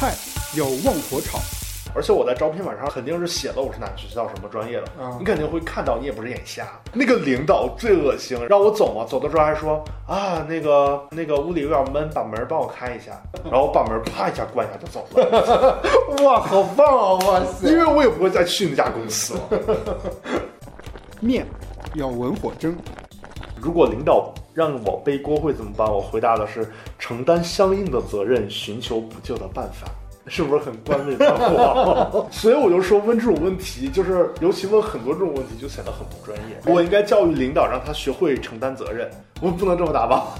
菜有旺火炒。而且我在招聘网上肯定是写了我是哪个学校什么专业的，啊你肯定会看到，你也不是眼瞎。那个领导最恶心，让我走嘛，走的时候还说啊，那个那个屋里有点闷，把门帮我开一下，然后我把门啪一下关一下就走了，哇，好棒啊！哇塞！因为我也不会再去那家公司了。面要文火蒸，如果领导让我背锅会怎么办？我回答的是承担相应的责任，寻求补救的办法。是不是很冠冕堂皇？所以我就说问这种问题，就是尤其问很多这种问题，就显得很不专业。我应该教育领导，让他学会承担责任。我们不能这么答吧？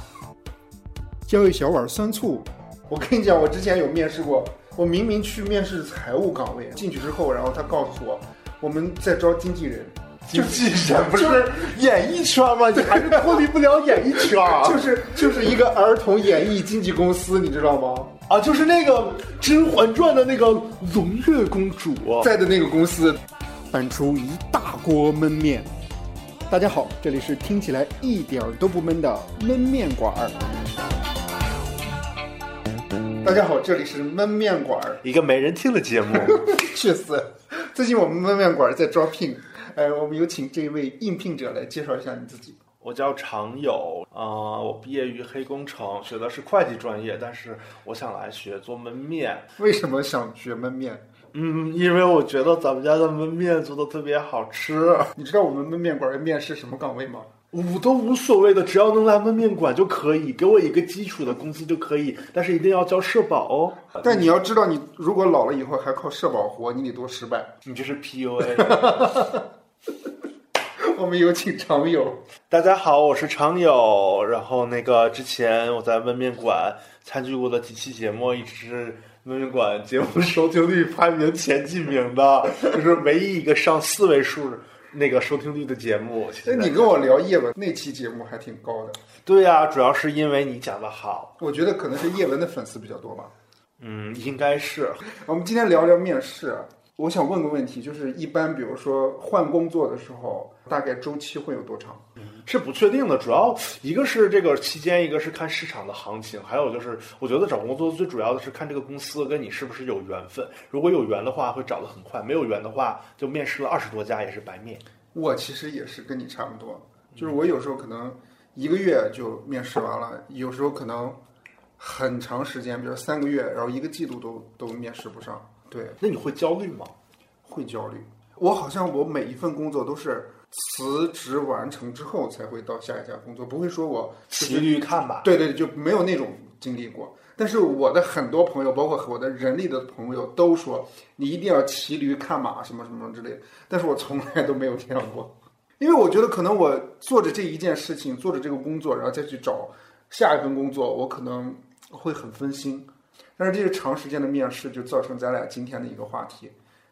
浇一小碗酸醋。我跟你讲，我之前有面试过，我明明去面试财务岗位，进去之后，然后他告诉我，我们在招经纪人，经纪人不是演艺圈吗？你还是脱离不了演艺圈啊！就是就是一个儿童演艺经纪公司，你知道吗？啊，就是那个《甄嬛传》的那个胧月公主，在的那个公司，搬出一大锅焖面。大家好，这里是听起来一点儿都不闷的焖面馆儿。大家好，这里是焖面馆儿。一个没人听的节目。去死！最近我们焖面馆儿在招聘，呃，我们有请这位应聘者来介绍一下你自己。我叫常友，啊、我毕业于黑工程，学的是会计专业，但是我想来学做焖面。为什么想学焖面？嗯，因为我觉得咱们家的焖面做的特别好吃。你知道我们焖面馆的面是什么岗位吗？我都无所谓的，只要能来焖面馆就可以，给我一个基础的工资就可以，但是一定要交社保哦。但你要知道，你如果老了以后还靠社保活，你得多失败。你这是 PUA。我们有请常友。大家好，我是常友。然后那个之前我在温面馆参与过的几期节目，一直是焖面馆节目收听率排名前几名的，就是唯一一个上四位数那个收听率的节目。那你跟我聊叶文那期节目还挺高的，对呀、主要是因为你讲的好。我觉得可能是叶文的粉丝比较多吧。嗯，应该是。我们今天聊聊面试，我想问个问题，就是一般比如说换工作的时候，大概周期会有多长？是不确定的，主要一个是这个期间，一个是看市场的行情，还有就是我觉得找工作最主要的是看这个公司跟你是不是有缘分。如果有缘的话，会找得很快；没有缘的话，就面试了二十多家也是白面。我其实也是跟你差不多，就是我有时候可能一个月就面试完了，有时候可能很长时间，比如三个月，然后一个季度都都面试不上。对，那你会焦虑吗？会焦虑。我好像我每一份工作都是辞职完成之后才会到下一家工作，不会说我骑驴看马。对对，就没有那种经历过。但是我的很多朋友，包括我的人力的朋友，都说你一定要骑驴看马，什么什么之类的。但是我从来都没有这样过，因为我觉得可能我做着这一件事情，做着这个工作，然后再去找下一份工作，我可能会很分心。但是这个长时间的面试，就造成咱俩今天的一个话题，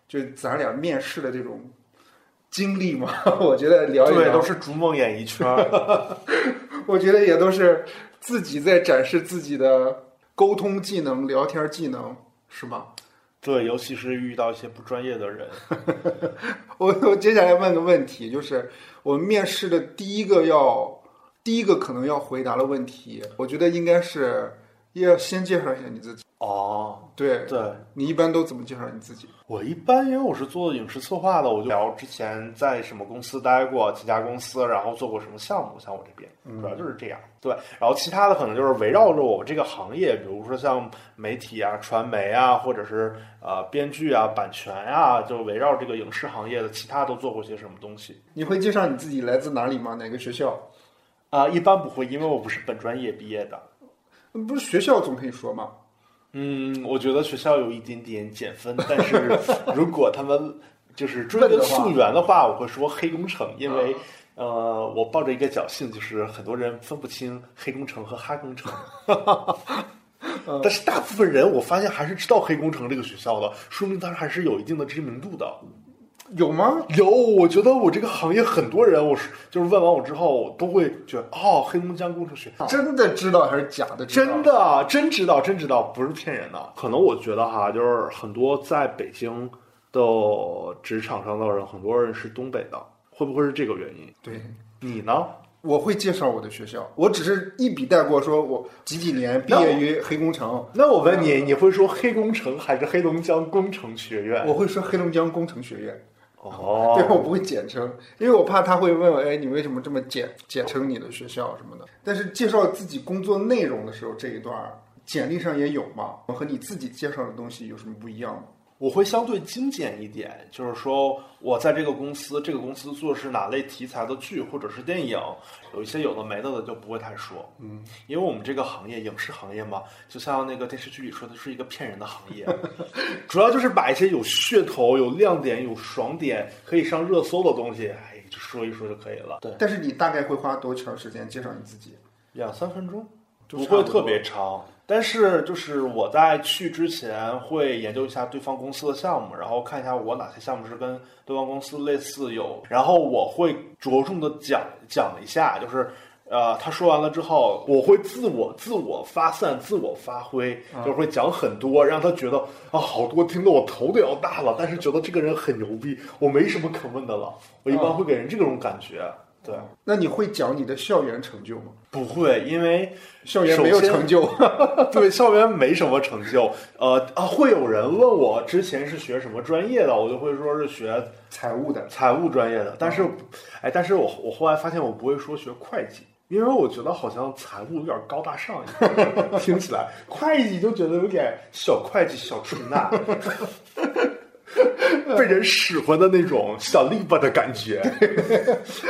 就咱俩面试的这种经历嘛。我觉得聊一对，聊，都是逐梦演艺圈儿。我觉得也都是自己在展示自己的沟通技能、聊天技能，是吗？对，尤其是遇到一些不专业的人。我我接下来问个问题，就是我们面试的第一个要，第一个可能要回答的问题，我觉得应该是要先介绍一下你自己。哦，对，对，你一般都怎么介绍你自己？我一般因为我是做影视策划的，我就聊之前在什么公司待过，几家公司，然后做过什么项目，像我这边主要就是这样。对，然后其他的可能就是围绕着我这个行业，比如说像媒体啊、传媒啊，或者是呃编剧啊、版权啊，就围绕这个影视行业的其他都做过些什么东西。你会介绍你自己来自哪里吗？哪个学校？啊、一般不会，因为我不是本专业毕业的。嗯不是学校总可以说吗。嗯，我觉得学校有一点点减分，但是 如果他们就是追根溯源的话，我会说黑工程，因为呃，我抱着一个侥幸，就是很多人分不清黑工程和哈工程。但是大部分人我发现还是知道黑工程这个学校的，说明它还是有一定的知名度的。有吗？有，我觉得我这个行业很多人，我是就是问完我之后，都会觉得哦，黑龙江工程学院真的知道还是假的？真的，真知道，真知道，不是骗人的。可能我觉得哈，就是很多在北京的职场上的人，很多人是东北的，会不会是这个原因？对，你呢？我会介绍我的学校，我只是一笔带过，说我几几年毕业于黑工程，那我问你，你会说黑工程还是黑龙江工程学院？我会说黑龙江工程学院，哦，对我不会简称，因为我怕他会问我，哎，你为什么这么简简称你的学校什么的。但是介绍自己工作内容的时候，这一段简历上也有嘛，和你自己介绍的东西有什么不一样吗？我会相对精简一点，就是说我在这个公司，这个公司做的是哪类题材的剧或者是电影，有一些有的没的的就不会太说，嗯，因为我们这个行业，影视行业嘛，就像那个电视剧里说的是一个骗人的行业，主要就是把一些有噱头、有亮点、有爽点，可以上热搜的东西，哎，就说一说就可以了。对，但是你大概会花多长时间介绍你自己？两三分钟，不会特别长。但是就是我在去之前会研究一下对方公司的项目，然后看一下我哪些项目是跟对方公司类似有，然后我会着重的讲讲一下，就是。呃，他说完了之后，我会自我自我发散、自我发挥，就是会讲很多，让他觉得啊，好多听得我头都要大了，但是觉得这个人很牛逼，我没什么可问的了。我一般会给人这种感觉。对，那你会讲你的校园成就吗？不会，因为校园没有成就，对校园没什么成就。呃啊，会有人问我之前是学什么专业的，我就会说是学财务的。财务专业的。但是，哎，但是我我后来发现我不会说学会计，因为我觉得好像财务有点高大上一点，听起来会计就觉得有点小会计、小春娜。被人使唤的那种小利巴的感觉，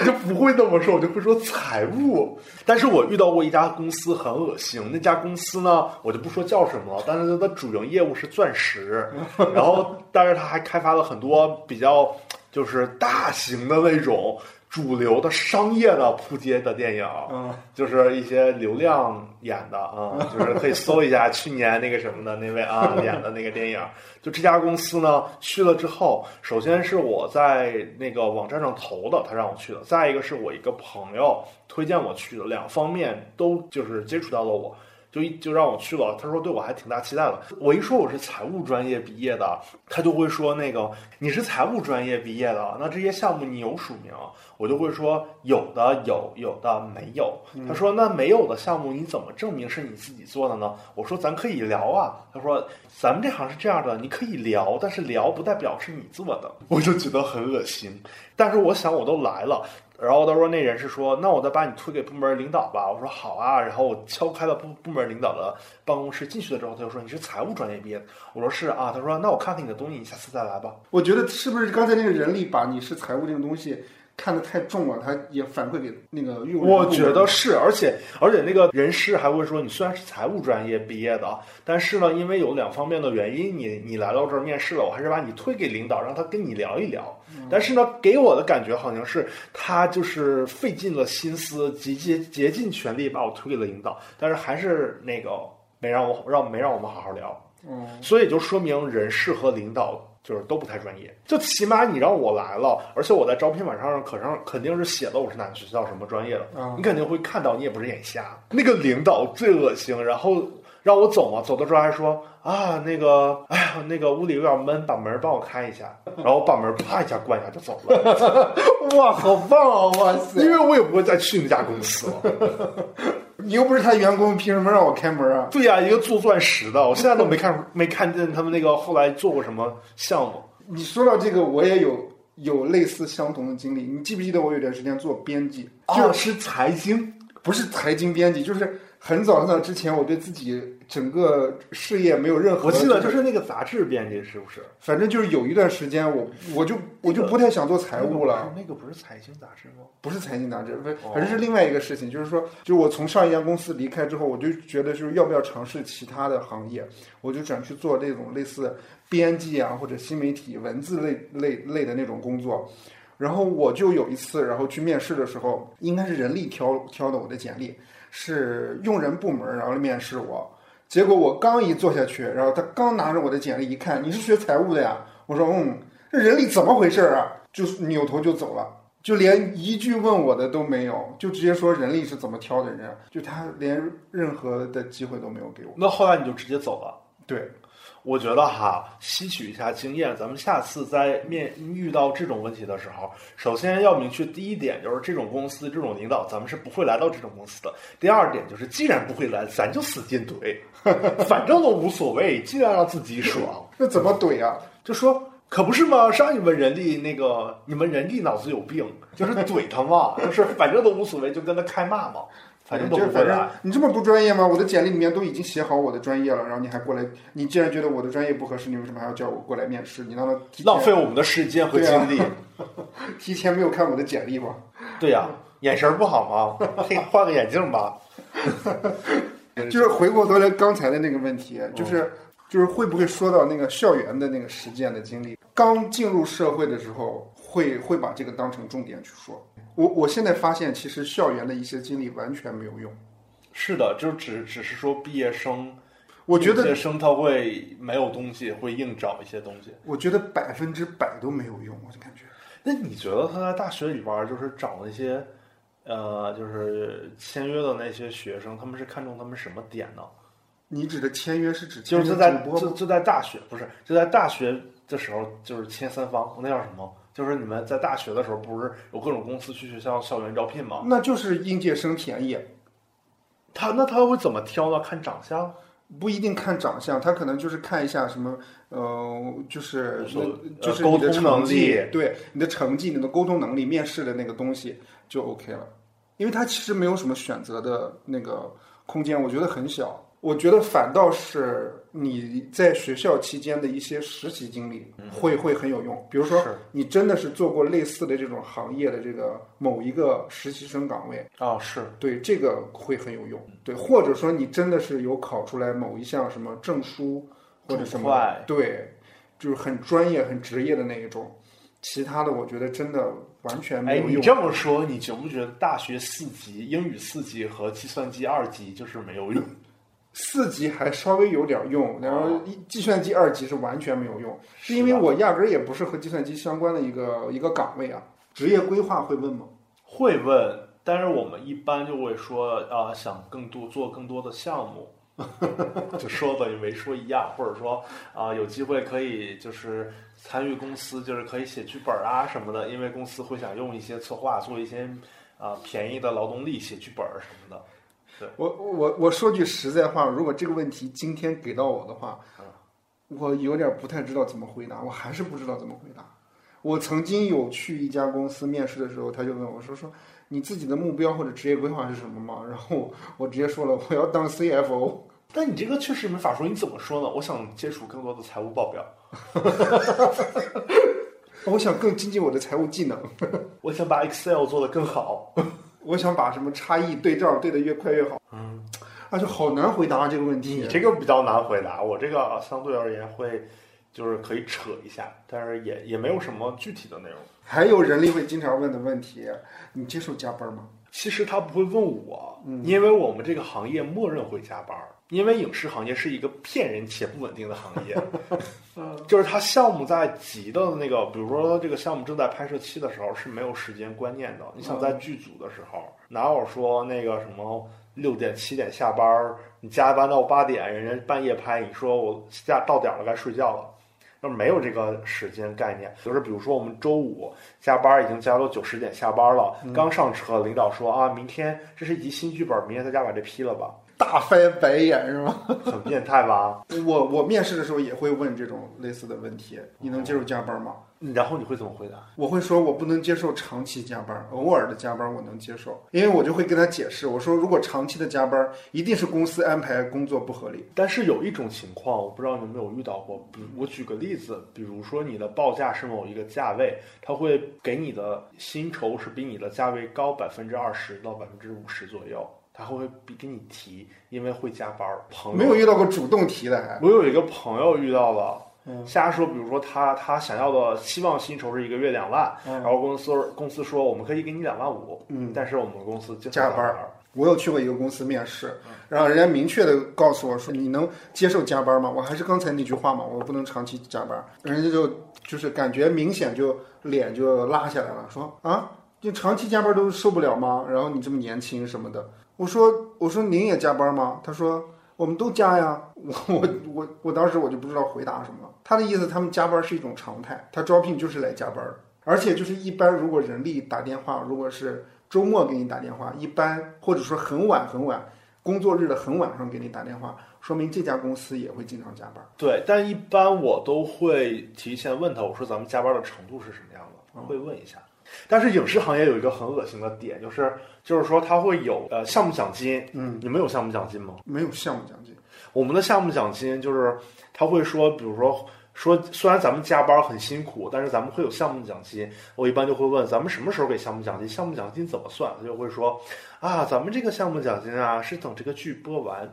我就不会那么说，我就会说财务。但是我遇到过一家公司很恶心，那家公司呢，我就不说叫什么了，但是它的主营业务是钻石，然后但是它还开发了很多比较就是大型的那种。主流的商业的扑街的电影，嗯，就是一些流量演的啊、就是可以搜一下去年那个什么的那位啊 演的那个电影。就这家公司呢，去了之后，首先是我在那个网站上投的，他让我去的；再一个是我一个朋友推荐我去的，两方面都就是接触到了我。就一就让我去了，他说对我还挺大期待的。我一说我是财务专业毕业的，他就会说那个你是财务专业毕业的，那这些项目你有署名？我就会说有的有，有的没有。他说那没有的项目你怎么证明是你自己做的呢？我说咱可以聊啊。他说咱们这行是这样的，你可以聊，但是聊不代表是你做的。我就觉得很恶心，但是我想我都来了。然后他说那人是说，那我再把你推给部门领导吧。我说好啊。然后我敲开了部部门领导的办公室，进去了之后，他就说你是财务专业毕业。我说是啊。他说那我看看你的东西，你下次再来吧。我觉得是不是刚才那个人力把你是财务这个东西看得太重了，他也反馈给那个用人我觉得是，而且而且那个人事还会说，你虽然是财务专业毕业的，但是呢，因为有两方面的原因，你你来到这儿面试了，我还是把你推给领导，让他跟你聊一聊。但是呢，给我的感觉好像是他就是费尽了心思，竭竭竭尽全力把我推给了领导，但是还是那个没让我让没让我们好好聊。嗯，所以就说明人事和领导就是都不太专业。就起码你让我来了，而且我在招聘网上可上肯定是写了我是哪个学校什么专业的，嗯你肯定会看到，你也不是眼瞎。那个领导最恶心，然后让我走嘛，走的时候还说啊那个哎呀那个屋里有点闷，把门帮我开一下，然后把门啪一下关一下就走了，哇，好棒啊！哇塞，因为我也不会再去那家公司了。你又不是他员工，凭什么让我开门啊？对呀、一个做钻石的，我现在都没看没看见他们那个后来做过什么项目。你说到这个，我也有有类似相同的经历。你记不记得我有段时间做编辑，哦，是财经。不是财经编辑，就是很早很早之前，我对自己整个事业没有任何，我记得就是那个杂志编辑，是不是？反正就是有一段时间我，我就我就不太想做财务了。那个不是财经杂志吗？不是财经杂志，不反正是另外一个事情，就是说，就是我从上一家公司离开之后，我就觉得就是要不要尝试其他的行业，我就转去做这种类似编辑啊或者新媒体文字类类类的那种工作。然后我就有一次，然后去面试的时候，应该是人力挑挑的我的简历，是用人部门然后来面试我。结果我刚一坐下去，然后他刚拿着我的简历一看，你是学财务的呀？我说嗯，这人力怎么回事啊？就扭头就走了。就连一句问我的都没有，就直接说人力是怎么挑的人，就他连任何的机会都没有给我。那后来你就直接走了。对，我觉得哈，吸取一下经验，咱们下次在面遇到这种问题的时候，首先要明确第一点，就是这种公司这种领导，咱们是不会来到这种公司的。第二点就是，既然不会来，咱就使劲怼，反正都无所谓，尽量让自己爽。那怎么怼啊？就说可不是吗？上你们人力那个，你们人力脑子有病，就是怼他嘛，就是反正都无所谓，就跟他开骂嘛。反正都不会来。你这么不专业吗？我的简历里面都已经写好我的专业了，然后你还过来？你既然觉得我的专业不合适，你为什么还要叫我过来面试？你让他浪费我们的时间和精力，提前没有看我的简历吗？对呀，眼神不好吗？换个眼镜吧。就是回过头来刚才的那个问题，就是就是会不会说到那个校园的那个实践的经历？刚进入社会的时候，会会把这个当成重点去说。我我现在发现，其实校园的一些经历完全没有用。是的，就只只是说毕业生，我觉得毕业生他会没有东西，会硬找一些东西。我觉得百分之百都没有用，我就感觉。那你觉得他在大学里边就是找那些，呃，就是签约的那些学生，他们是看中他们什么点呢？你指的签约是指就是在就就在大学不是就在大学的时候就是签三方，那叫什么？就是你们在大学的时候，不是有各种公司去学校校园招聘吗？那就是应届生便宜。他那他会怎么挑呢？看长相？不一定看长相，他可能就是看一下什么，呃，就是就是沟通能力，对你的成绩、你的沟通能力、面试的那个东西就 OK 了。因为他其实没有什么选择的那个空间，我觉得很小。我觉得反倒是你在学校期间的一些实习经历会会很有用。比如说，你真的是做过类似的这种行业的这个某一个实习生岗位啊，是对这个会很有用。对，或者说你真的是有考出来某一项什么证书或者什么，对，就是很专业、很职业的那一种。其他的，我觉得真的完全没有用。你这么说，你觉不觉得大学四级、英语四级和计算机二级就是没有用？四级还稍微有点用，然后计算机二级是完全没有用，是因为我压根儿也不是和计算机相关的一个一个岗位啊。职业规划会问吗？会问，但是我们一般就会说啊，想更多做更多的项目，就说等于没说一样，或者说啊，有机会可以就是参与公司，就是可以写剧本啊什么的，因为公司会想用一些策划做一些啊便宜的劳动力写剧本什么的。我我我说句实在话，如果这个问题今天给到我的话，我有点不太知道怎么回答，我还是不知道怎么回答。我曾经有去一家公司面试的时候，他就问我说：“说你自己的目标或者职业规划是什么吗？”然后我直接说了：“我要当 CFO。”但你这个确实没法说，你怎么说呢？我想接触更多的财务报表，我想更精进我的财务技能，我想把 Excel 做得更好。我想把什么差异对照对得越快越好。嗯，那就好难回答这个问题。你这个比较难回答，我这个相对而言会，就是可以扯一下，但是也也没有什么具体的内容。还有人力会经常问的问题，你接受加班吗？其实他不会问我，因为我们这个行业默认会加班。因为影视行业是一个骗人且不稳定的行业，就是他项目在急的那个，比如说这个项目正在拍摄期的时候是没有时间观念的。你想在剧组的时候，哪有说那个什么六点七点下班，你加班到八点，人家半夜拍，你说我下到点了该睡觉了，那没有这个时间概念。就是比如说我们周五加班已经加到九十点下班了，刚上车，领导说啊，明天这是一集新剧本，明天在家把这批了吧。大翻白眼是吗？很变态吧？我我面试的时候也会问这种类似的问题。你能接受加班吗？然后你会怎么回答？我会说我不能接受长期加班，偶尔的加班我能接受，因为我就会跟他解释，我说如果长期的加班，一定是公司安排工作不合理。但是有一种情况，我不知道你有没有遇到过。比我举个例子，比如说你的报价是某一个价位，他会给你的薪酬是比你的价位高百分之二十到百分之五十左右。他会比跟你提，因为会加班儿。朋友没有遇到过主动提的，还我有一个朋友遇到了，瞎说，比如说他他想要的希望薪酬是一个月两万，然后公司公司说我们可以给你两万五，嗯，但是我们公司加班儿。我有去过一个公司面试，然后人家明确的告诉我说你能接受加班吗？我还是刚才那句话嘛，我不能长期加班。人家就就是感觉明显就脸就拉下来了，说啊，就长期加班都受不了吗？然后你这么年轻什么的。我说我说您也加班吗？他说我们都加呀。我 我我我当时我就不知道回答什么了。他的意思，他们加班是一种常态，他招聘就是来加班的，而且就是一般如果人力打电话，如果是周末给你打电话，一般或者说很晚很晚，工作日的很晚上给你打电话，说明这家公司也会经常加班。对，但一般我都会提前问他，我说咱们加班的程度是什么样的，会问一下。但是影视行业有一个很恶心的点，就是就是说它会有呃项目奖金，嗯，你们有项目奖金吗？没有项目奖金，我们的项目奖金就是他会说，比如说说虽然咱们加班很辛苦，但是咱们会有项目奖金。我一般就会问咱们什么时候给项目奖金，项目奖金怎么算？他就会说啊，咱们这个项目奖金啊是等这个剧播完。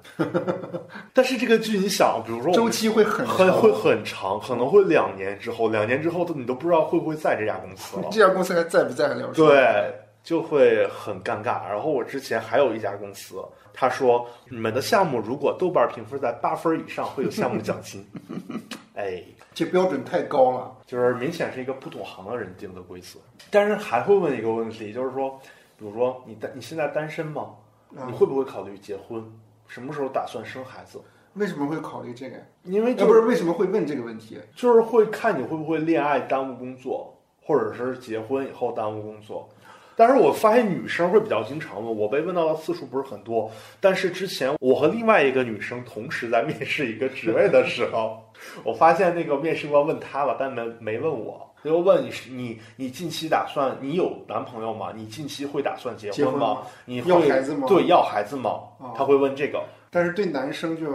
但是这个剧你想，比如说周期会很很会很长，可能会两年之后，两年之后都你都不知道会不会在这家公司了。这家公司还在不在了。对，就会很尴尬。然后我之前还有一家公司，他说你们的项目如果豆瓣评分在八分以上，会有项目奖金。哎，这标准太高了。就是明显是一个不懂行的人定的规则。但是还会问一个问题，就是说，比如说你单你现在单身吗？啊你会不会考虑结婚？什么时候打算生孩子？为什么会考虑这个？因为不是为什么会问这个问题？就是会看你会不会恋爱耽误工作，或者是结婚以后耽误工作。但是我发现女生会比较经常问，我被问到的次数不是很多。但是之前我和另外一个女生同时在面试一个职位的时候，我发现那个面试官问她了，但没没问我。他就问你是你你近期打算你有男朋友吗？你近期会打算结结婚吗吗？你会要孩子吗对，要孩子吗？哦他会问这个，但是对男生就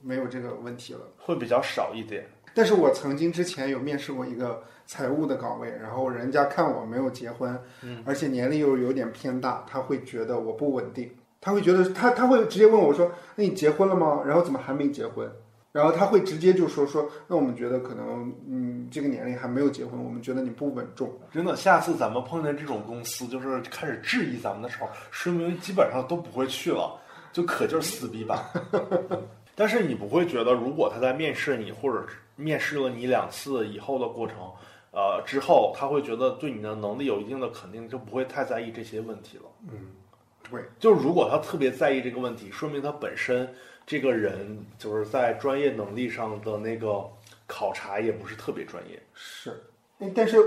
没有这个问题了。会比较少一点。但是我曾经之前有面试过一个财务的岗位，然后人家看我没有结婚，嗯而且年龄又有点偏大，他会觉得我不稳定，他会觉得他他会直接问我说：“那你结婚了吗？然后怎么还没结婚？”然后他会直接就说说：“那我们觉得可能嗯这个年龄还没有结婚，我们觉得你不稳重。真的，下次咱们碰见这种公司，就是开始质疑咱们的时候，说明基本上都不会去了，就可劲儿撕逼吧。但是你不会觉得，如果他在面试你，或者面试了你两次以后的过程，呃，之后他会觉得对你的能力有一定的肯定，就不会太在意这些问题了。”嗯，对，就是如果他特别在意这个问题，说明他本身这个人就是在专业能力上的那个考察也不是特别专业。是，哎但是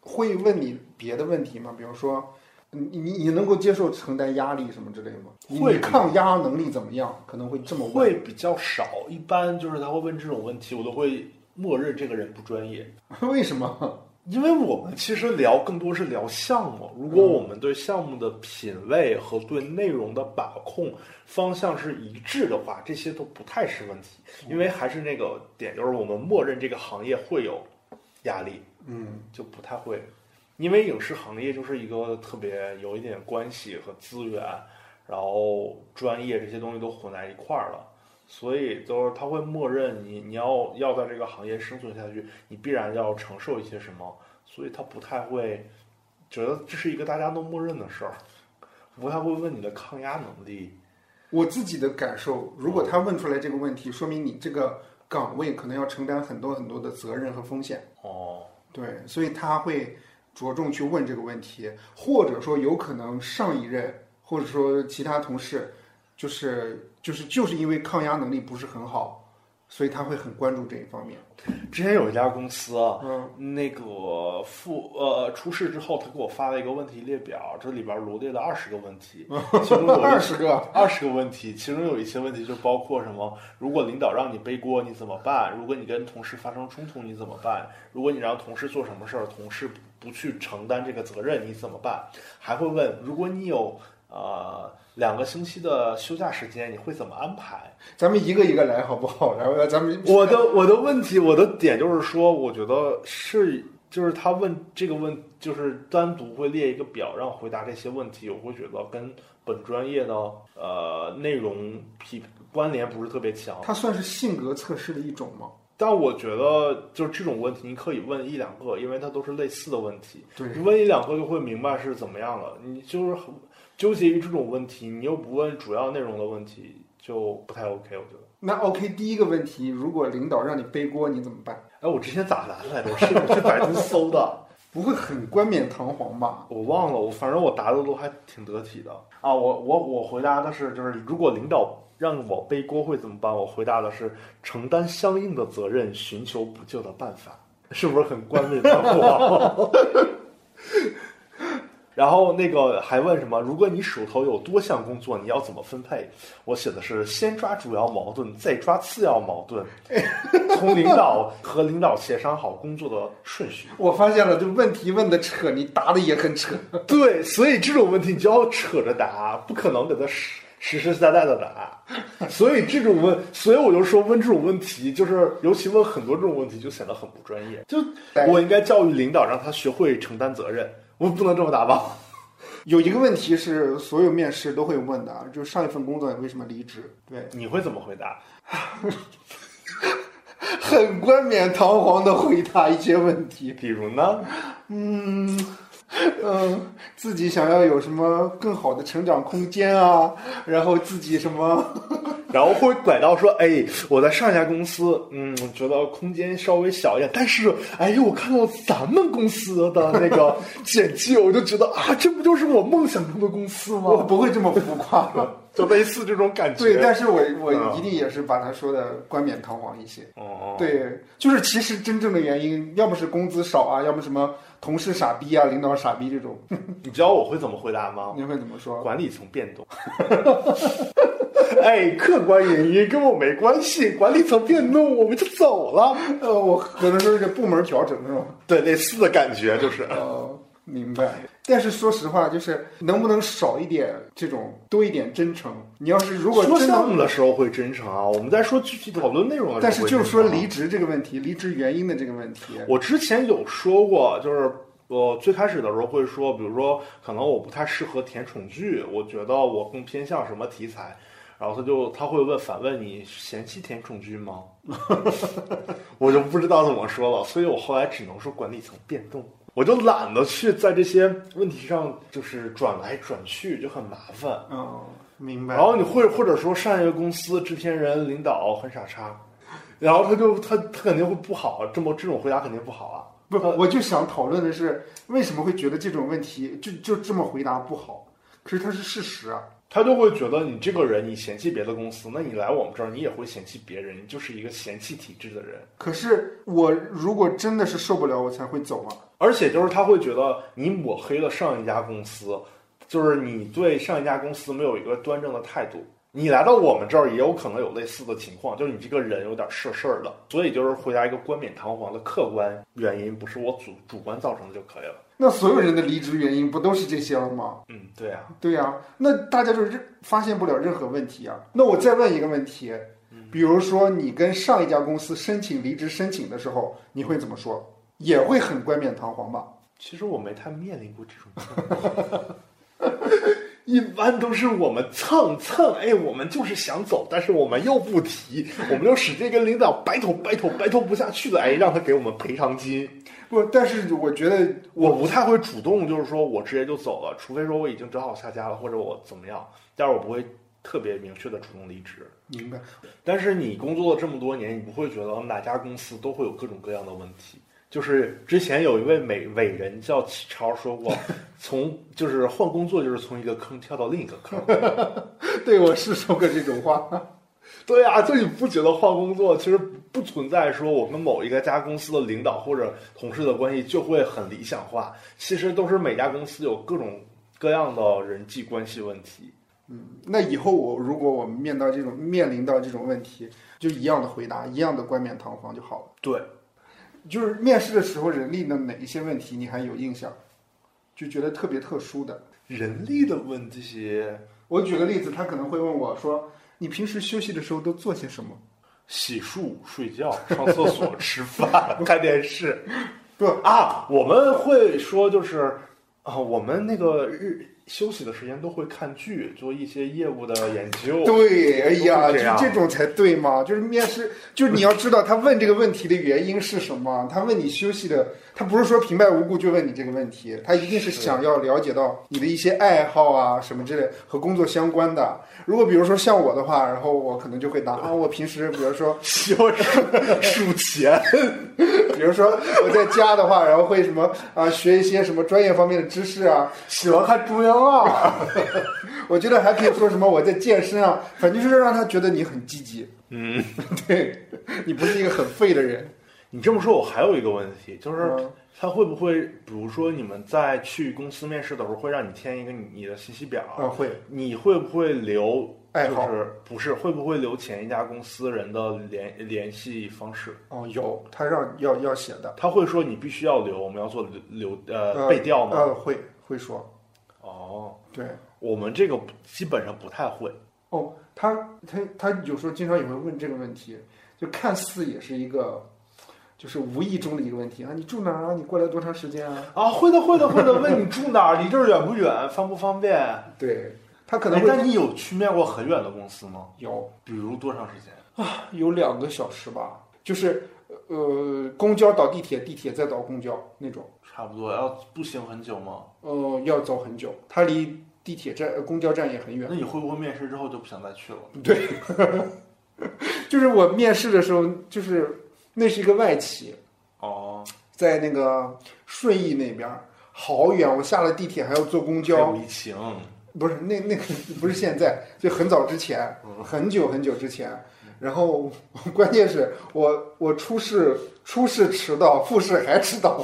会问你别的问题吗？比如说。你你你能够接受承担压力什么之类吗？会抗压能力怎么样？可能会这么问。会比较少，一般就是他会问这种问题，我都会默认这个人不专业，为什么？因为我们其实聊更多是聊项目，如果我们对项目的品味和对内容的把控方向是一致的话，这些都不太是问题，因为还是那个点，就是我们默认这个行业会有压力，嗯，就不太会。因为影视行业就是一个特别有一点关系和资源，然后专业这些东西都混在一块儿了，所以就是他会默认你你要要在这个行业生存下去，你必然要承受一些什么，所以他不太会觉得这是一个大家都默认的事儿，不太会问你的抗压能力。我自己的感受，如果他问出来这个问题，说明你这个岗位可能要承担很多很多的责任和风险。哦，对，所以他会着重去问这个问题，或者说有可能上一任或者说其他同事，就是就是就是因为抗压能力不是很好，所以他会很关注这一方面。之前有一家公司啊，嗯那个复呃出事之后，他给我发了一个问题列表，这里边罗列了二十个问题，其中有二十个，二十个问题，其中有一些问题就包括什么？如果领导让你背锅，你怎么办？如果你跟同事发生冲突，你怎么办？如果你让同事做什么事儿，同事不去承担这个责任，你怎么办？还会问，如果你有呃两个星期的休假时间，你会怎么安排？咱们一个一个来好不好？然后咱们我的我的问题，我的点就是说，我觉得是，就是他问这个问，就是单独会列一个表让回答这些问题，我会觉得跟本专业的呃内容匹关联不是特别强。它算是性格测试的一种吗？但我觉得就是这种问题，你可以问一两个，因为它都是类似的问题。对你问一两个就会明白是怎么样了。你就是很纠结于这种问题，你又不问主要内容的问题，就不太 OK。我觉得。那 OK，第一个问题，如果领导让你背锅，你怎么办？哎，我之前咋来的来着？我是是百度搜的。不会很冠冕堂皇吧？我忘了，我反正我答的都还挺得体的啊。我我我回答的是，就是如果领导让我背锅会怎么办？我回答的是承担相应的责任，寻求补救的办法，是不是很冠冕堂皇？然后那个还问什么？如果你手头有多项工作，你要怎么分配？我写的是先抓主要矛盾，再抓次要矛盾，从领导和领导协商好工作的顺序。我发现了，就问题问的扯，你答的也很扯。对，所以这种问题你就要扯着答，不可能给他实实实在在的答。所以这种问，所以我就说问这种问题，就是尤其问很多这种问题，就显得很不专业。就我应该教育领导，让他学会承担责任。我不能这么答吧？有一个问题是所有面试都会问的，就是上一份工作你为什么离职？对，你会怎么回答？很冠冕堂皇的回答一些问题，比如呢？嗯嗯，自己想要有什么更好的成长空间啊，然后自己什么。然后会拐到说，哎，我在上一家公司，嗯，觉得空间稍微小一点，但是，哎呦，我看到咱们公司的那个 简介，我就觉得啊，这不就是我梦想中的公司吗？我不会这么浮夸的，就类似这种感觉。对，但是我我一定也是把他说的冠冕堂皇一些。哦，对，就是其实真正的原因，要么是工资少啊，要么什么同事傻逼啊，领导傻逼这种。你知道我会怎么回答吗？你会怎么说？管理层变动。哎，客观原因跟我没关系，管理层变动，我们就走了。呃，我可能说是部门调整是吧？对，类似的感觉就是。哦，明白。但是说实话，就是能不能少一点这种，多一点真诚？你要是如果说项目的时候会真诚啊，我们在说具体讨论内容的时候，但是就是说离职这个问题，离职原因的这个问题，我之前有说过，就是我最开始的时候会说，比如说可能我不太适合甜宠剧，我觉得我更偏向什么题材。然后他就他会问反问你嫌弃甜宠剧吗？我就不知道怎么说了，所以我后来只能说管理层变动，我就懒得去在这些问题上就是转来转去，就很麻烦。哦，明白。然后你会或者说上一个公司制片人领导很傻叉，然后他就他他肯定会不好，这么这种回答肯定不好啊。不，我就想讨论的是为什么会觉得这种问题就就这么回答不好？可是它是事实啊。他就会觉得你这个人，你嫌弃别的公司，那你来我们这儿，你也会嫌弃别人，你就是一个嫌弃体制的人。可是我如果真的是受不了，我才会走啊。而且就是他会觉得你抹黑了上一家公司，就是你对上一家公司没有一个端正的态度。你来到我们这儿也有可能有类似的情况，就是你这个人有点事事儿的。所以就是回答一个冠冕堂皇的客观原因，不是我主主观造成的就可以了。那所有人的离职原因不都是这些了吗？嗯，对呀，对呀。那大家就是发现不了任何问题啊。那我再问一个问题，比如说你跟上一家公司申请离职申请的时候，你会怎么说？也会很冠冕堂皇吧？其实我没太面临过这种。一般都是我们蹭蹭，哎，我们就是想走，但是我们又不提，我们就使劲跟领导掰头掰头掰头不下去了，哎，让他给我们赔偿金。不，但是我觉得我不太会主动，就是说我直接就走了，除非说我已经找好下家了，或者我怎么样，但是我不会特别明确的主动离职。明白。但是你工作了这么多年，你不会觉得哪家公司都会有各种各样的问题？就是之前有一位美伟人叫启超说过，从就是换工作就是从一个坑跳到另一个坑。对，我是说过这种话。对啊，就你不觉得换工作其实不存在说我跟某一个家公司的领导或者同事的关系就会很理想化？其实都是每家公司有各种各样的人际关系问题。嗯，那以后我如果我们面到这种面临到这种问题，就一样的回答，一样的冠冕堂皇就好了。对。就是面试的时候，人力的哪一些问题你还有印象？就觉得特别特殊的人力的问题。我举个例子，他可能会问我说：“你平时休息的时候都做些什么？”洗漱、睡觉、上厕所、吃饭、看电视。不啊，我们会说就是啊，我们那个日。休息的时间都会看剧，做一些业务的研究。对，哎呀，就这种才对嘛！就是面试，就是你要知道他问这个问题的原因是什么。他问你休息的，他不是说平白无故就问你这个问题，他一定是想要了解到你的一些爱好啊什么之类和工作相关的。如果比如说像我的话，然后我可能就会答 啊，我平时比如说 喜欢数钱，比如说我在家的话，然后会什么啊，学一些什么专业方面的知识啊，喜欢看中央二。我觉得还可以说什么我在健身啊，反正就是让他觉得你很积极，嗯，对你不是一个很废的人。你这么说，我还有一个问题，就是嗯他会不会，比如说你们在去公司面试的时候，会让你填一个你你的信息表，啊，会你会不会留？爱好就是不是会不会留前一家公司人的联联系方式？哦，有他让要要写的，他会说你必须要留，我们要做留呃背调吗？呃，会会说，哦，对。我们这个基本上不太会。哦，他他他有时候经常也会问这个问题，就看似也是一个，就是无意中的一个问题啊，你住哪儿啊？你过来多长时间啊？啊，会的，会的，会的。问你住哪儿？离这儿远不远？方不方便？对，他可能哎，会但你有去面过很远的公司吗？有比如多长时间啊？有两个小时吧，就是呃，公交倒地铁，地铁再倒公交那种，差不多要步行很久吗？呃，要走很久，它离地铁站、呃公交站也很远。那你会不会面试之后就不想再去了？对，就是我面试的时候，就是那是一个外企，哦，在那个顺义那边儿，好远，我下了地铁还要坐公交情。不是那那个不是现在，就很早之前，很久很久之前。然后关键是我我初试初试迟到，复试还迟到。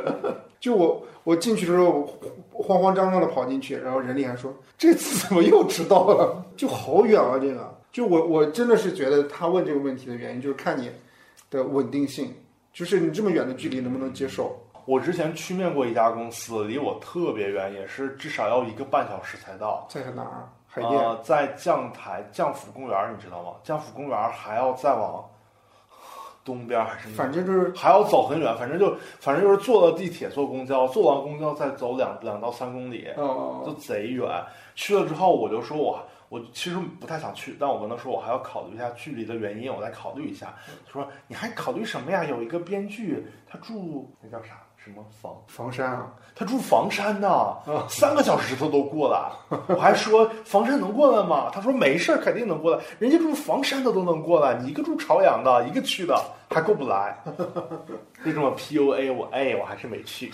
就我我进去的时候慌慌张张的跑进去，然后人力还说这次怎么又迟到了？就好远啊，这个。就我我真的是觉得他问这个问题的原因就是看你的稳定性，就是你这么远的距离能不能接受？我之前去面过一家公司，离我特别远，也是至少要一个半小时才到。在哪儿？海淀。呃，在将台将府公园，你知道吗？将府公园还要再往东边还是反正就是还要走很远，反正就反正就是坐了地铁，坐公交，坐完公交再走两两到三公里，哦就贼远。去了之后，我就说我我其实不太想去，但我跟他说我还要考虑一下距离的原因，我再考虑一下。他说你还考虑什么呀？有一个编剧，他住那叫啥什么房？房山啊。他住房山呢，三个小时他都过来。我还说 房山能过来吗？他说没事儿，肯定能过来。人家住房山的都能过来，你一个住朝阳的，一个区的还过不来。就这么 PUA 我，哎，我还是没去。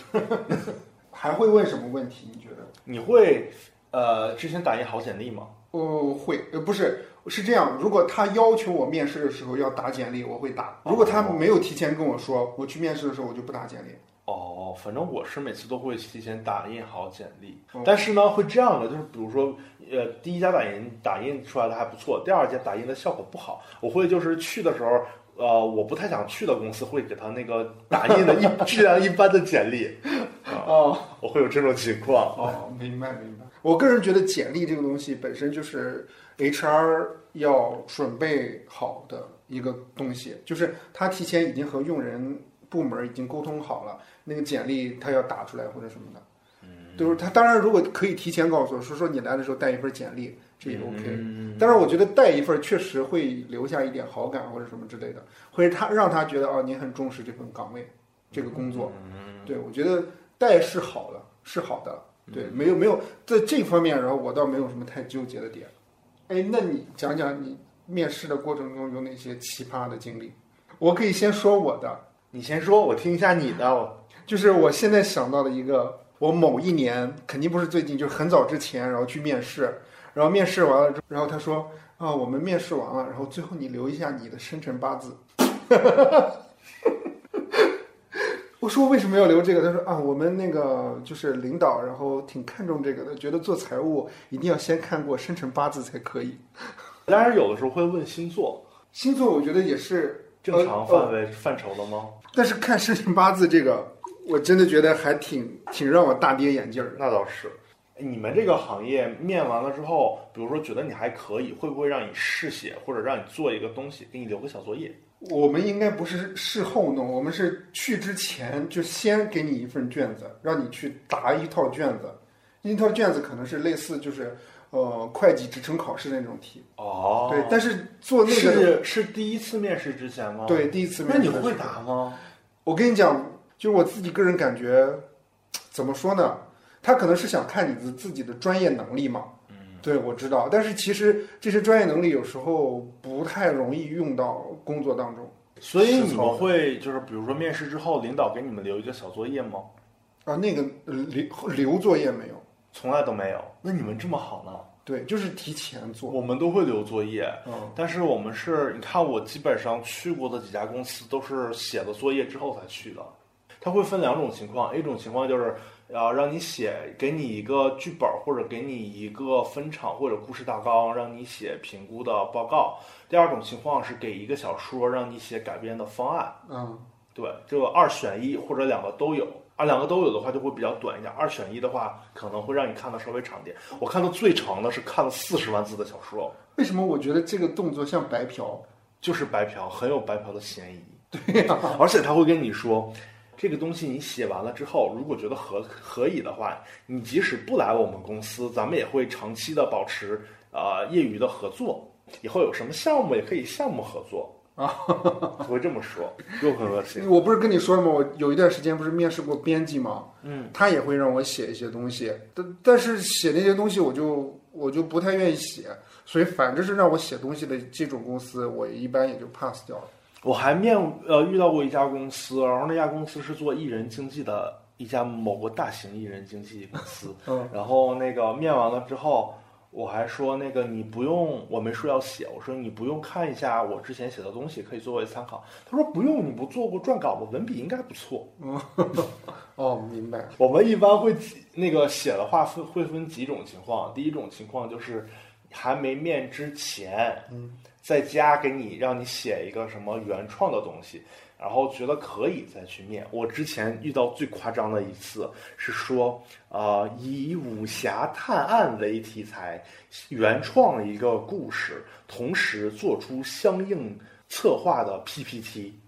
还会问什么问题？你觉得？你会呃之前打印好简历吗？哦，会，呃，不是，是这样。如果他要求我面试的时候要打简历，我会打。如果他没有提前跟我说，我去面试的时候我就不打简历。哦，反正我是每次都会提前打印好简历，哦但是呢，会这样的，就是比如说，呃，第一家打印打印出来的还不错，第二家打印的效果不好，我会就是去的时候，呃，我不太想去的公司会给他那个打印的一 质量一般的简历，哦我会有这种情况。哦，明白明白。我个人觉得简历这个东西本身就是 HR 要准备好的一个东西，就是他提前已经和用人部门已经沟通好了，那个简历他要打出来或者什么的。就是他当然如果可以提前告诉我说说你来的时候带一份简历，这也 OK。嗯当然，我觉得带一份确实会留下一点好感或者什么之类的，会他让他觉得哦，你很重视这份岗位、这个工作。对我觉得带是好的，是好的。对，没有没有在这方面，然后我倒没有什么太纠结的点。哎，那你讲讲你面试的过程中有哪些奇葩的经历？我可以先说我的，你先说，我听一下你的。就是我现在想到的一个，我某一年肯定不是最近，就是很早之前，然后去面试，然后面试完了之后，然后他说啊，我们面试完了，然后最后你留一下你的生辰八字。我说为什么要留这个？他说啊，我们那个就是领导，然后挺看重这个的，觉得做财务一定要先看过生辰八字才可以。当然，有的时候会问星座，星座我觉得也是正常范围、范畴的吗？但是看生辰八字这个，我真的觉得还挺挺让我大跌眼镜儿。那倒是。你们这个行业面完了之后，比如说觉得你还可以，会不会让你试写，或者让你做一个东西，给你留个小作业？我们应该不是事后弄，我们是去之前就先给你一份卷子，让你去答一套卷子。一套卷子可能是类似就是呃会计职称考试那种题，哦对。但是做那个是是第一次面试之前吗？。对第一次面试那你会答吗？我跟你讲，就是我自己个人感觉，怎么说呢？他可能是想看你的自己的专业能力嘛。嗯，对，我知道。但是其实这些专业能力有时候不太容易用到工作当中。所以你们会就是比如说面试之后，领导给你们留一个小作业吗？啊，那个呃留留作业没有？从来都没有。那你们这么好呢？对，就是提前做。我们都会留作业，嗯但是我们是，你看我基本上去过的几家公司都是写了作业之后才去的。它会分两种情况，一种情况就是啊让你写，给你一个剧本或者给你一个分场或者故事大纲，让你写评估的报告。第二种情况是给一个小说，让你写改编的方案。嗯，对，这个二选一或者两个都有。啊，两个都有的话就会比较短一点，二选一的话可能会让你看的稍微长点。我看到最长的是看了四十万字的小说。为什么我觉得这个动作像白嫖？就是白嫖，很有白嫖的嫌疑。对呀、而且他会跟你说，这个东西你写完了之后，如果觉得合可以的话，你即使不来我们公司，咱们也会长期的保持呃业余的合作。以后有什么项目也可以项目合作啊，会这么说，又很恶心。我不是跟你说了吗？我有一段时间不是面试过编辑吗？嗯，他也会让我写一些东西，但但是写那些东西我就我就不太愿意写，所以反正是让我写东西的这种公司，我一般也就 pass 掉了。我还面呃遇到过一家公司，然后那家公司是做艺人经纪的一家某个大型艺人经纪公司，嗯，然后那个面完了之后，我还说那个你不用，我没说要写，我说你不用看一下我之前写的东西，可以作为参考。他说不用，你不做过撰稿吗？文笔应该不错。哦，明白。我们一般会那个写的话分会分几种情况，第一种情况就是还没面之前，嗯，在家给你让你写一个什么原创的东西，然后觉得可以再去面。我之前遇到最夸张的一次是说，呃，以武侠探案为题材，原创一个故事，同时做出相应策划的 PPT。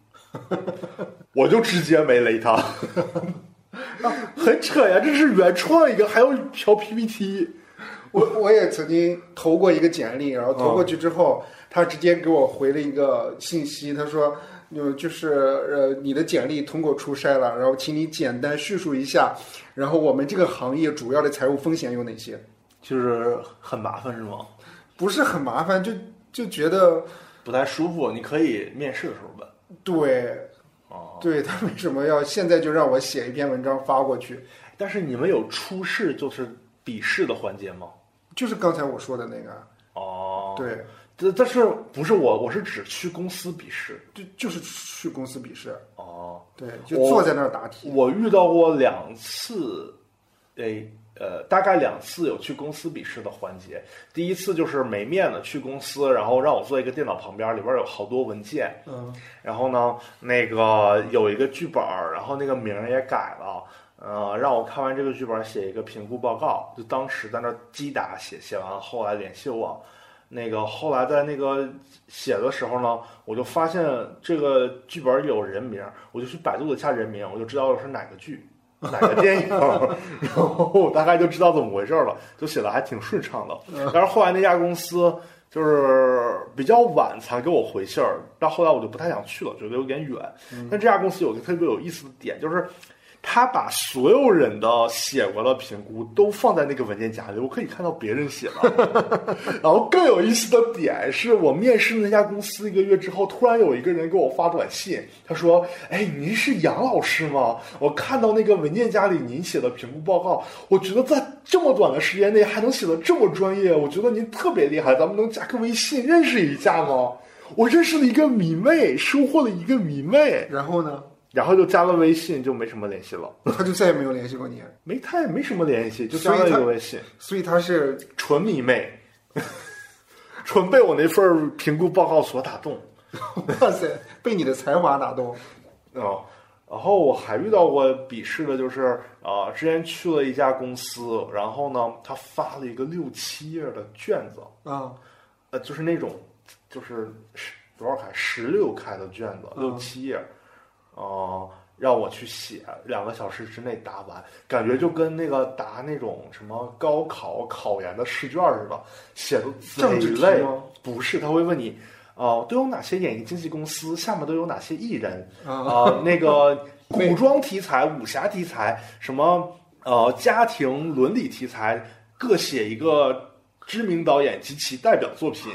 我就直接没雷他，很扯呀！这是原创一个，还要调 PPT。我我也曾经投过一个简历，然后投过去之后，他直接给我回了一个信息，他说，呃，就是呃，你的简历通过初筛了，然后请你简单叙述一下，然后我们这个行业主要的财务风险有哪些？就是很麻烦是吗？不是很麻烦，就就觉得不太舒服。你可以面试的时候问。对，哦，对他为什么要现在就让我写一篇文章发过去？但是你们有初试就是笔试的环节吗？就是刚才我说的那个，哦，，对，但但是不是我？我是指去公司笔试。就就是去公司笔试，哦，对，就坐在那儿答题。我遇到过两次，诶，呃，大概两次有去公司笔试的环节。第一次就是没面子去公司，然后让我坐一个电脑旁边，里边有好多文件，嗯，然后呢，那个有一个剧本儿，然后那个名儿也改了。呃，让我看完这个剧本，写一个评估报告。就当时在那儿击打写，写完后来联系我。那个后来在那个写的时候呢，我就发现这个剧本有人名，我就去百度了一下人名，我就知道是哪个剧、哪个电影，然后我大概就知道怎么回事了，就写的还挺顺畅的。但是后来那家公司就是比较晚才给我回信儿，到后来我就不太想去了，觉得有点远。但这家公司有个特别有意思的点，就是他把所有人的写过的评估都放在那个文件夹里，我可以看到别人写的。然后更有意思的点是我面试那家公司一个月之后，突然有一个人给我发短信，他说：“哎，您是杨老师吗？我看到那个文件夹里您写的评估报告，我觉得在这么短的时间内还能写的这么专业，我觉得您特别厉害，咱们能加个微信认识一下吗？”我认识了一个迷妹，收获了一个迷妹，然后呢，然后就加了微信，就没什么联系了。他就再也没有联系过你，没他也没什么联系，就加了一个微信，所以他是纯迷妹，纯被我那份儿评估报告所打动 哇塞，被你的才华打动。哦。然后我还遇到过笔试的，就是啊、之前去了一家公司，然后呢，他发了一个六七页的卷子，啊，呃，就是那种就是十多少开十六开的卷子，嗯六七页，哦、让我去写，两个小时之内答完，感觉就跟那个答那种什么高考考研的试卷似的，写的政治题贼累吗。不是，他会问你，哦、都有哪些演艺经纪公司？下面都有哪些艺人？啊啊、那个古装题材、武侠题材，什么呃家庭伦理题材，各写一个知名导演及其代表作品，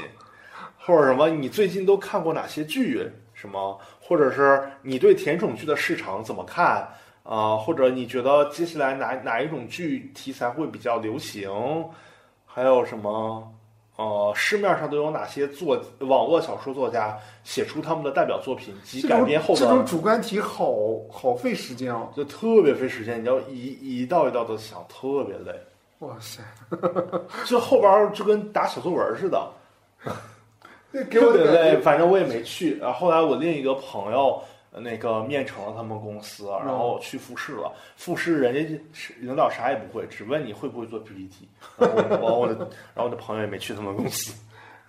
或者什么你最近都看过哪些剧？什么，或者是你对甜宠剧的市场怎么看啊、或者你觉得接下来哪哪一种剧题材会比较流行？还有什么？呃，市面上都有哪些作网络小说作家写出他们的代表作品及改编后这种，主观题好好费时间哦。就特别费时间，你要一一道一道的想，特别累。哇塞，这后边儿就跟打小作文似的，那给我特别累。反正我也没去。然后后来我另一个朋友呃那个面成了他们公司，然后去复试了。复试人家是领导啥也不会，只问你会不会做 PPT。然后我的，然后我的朋友也没去他们公司。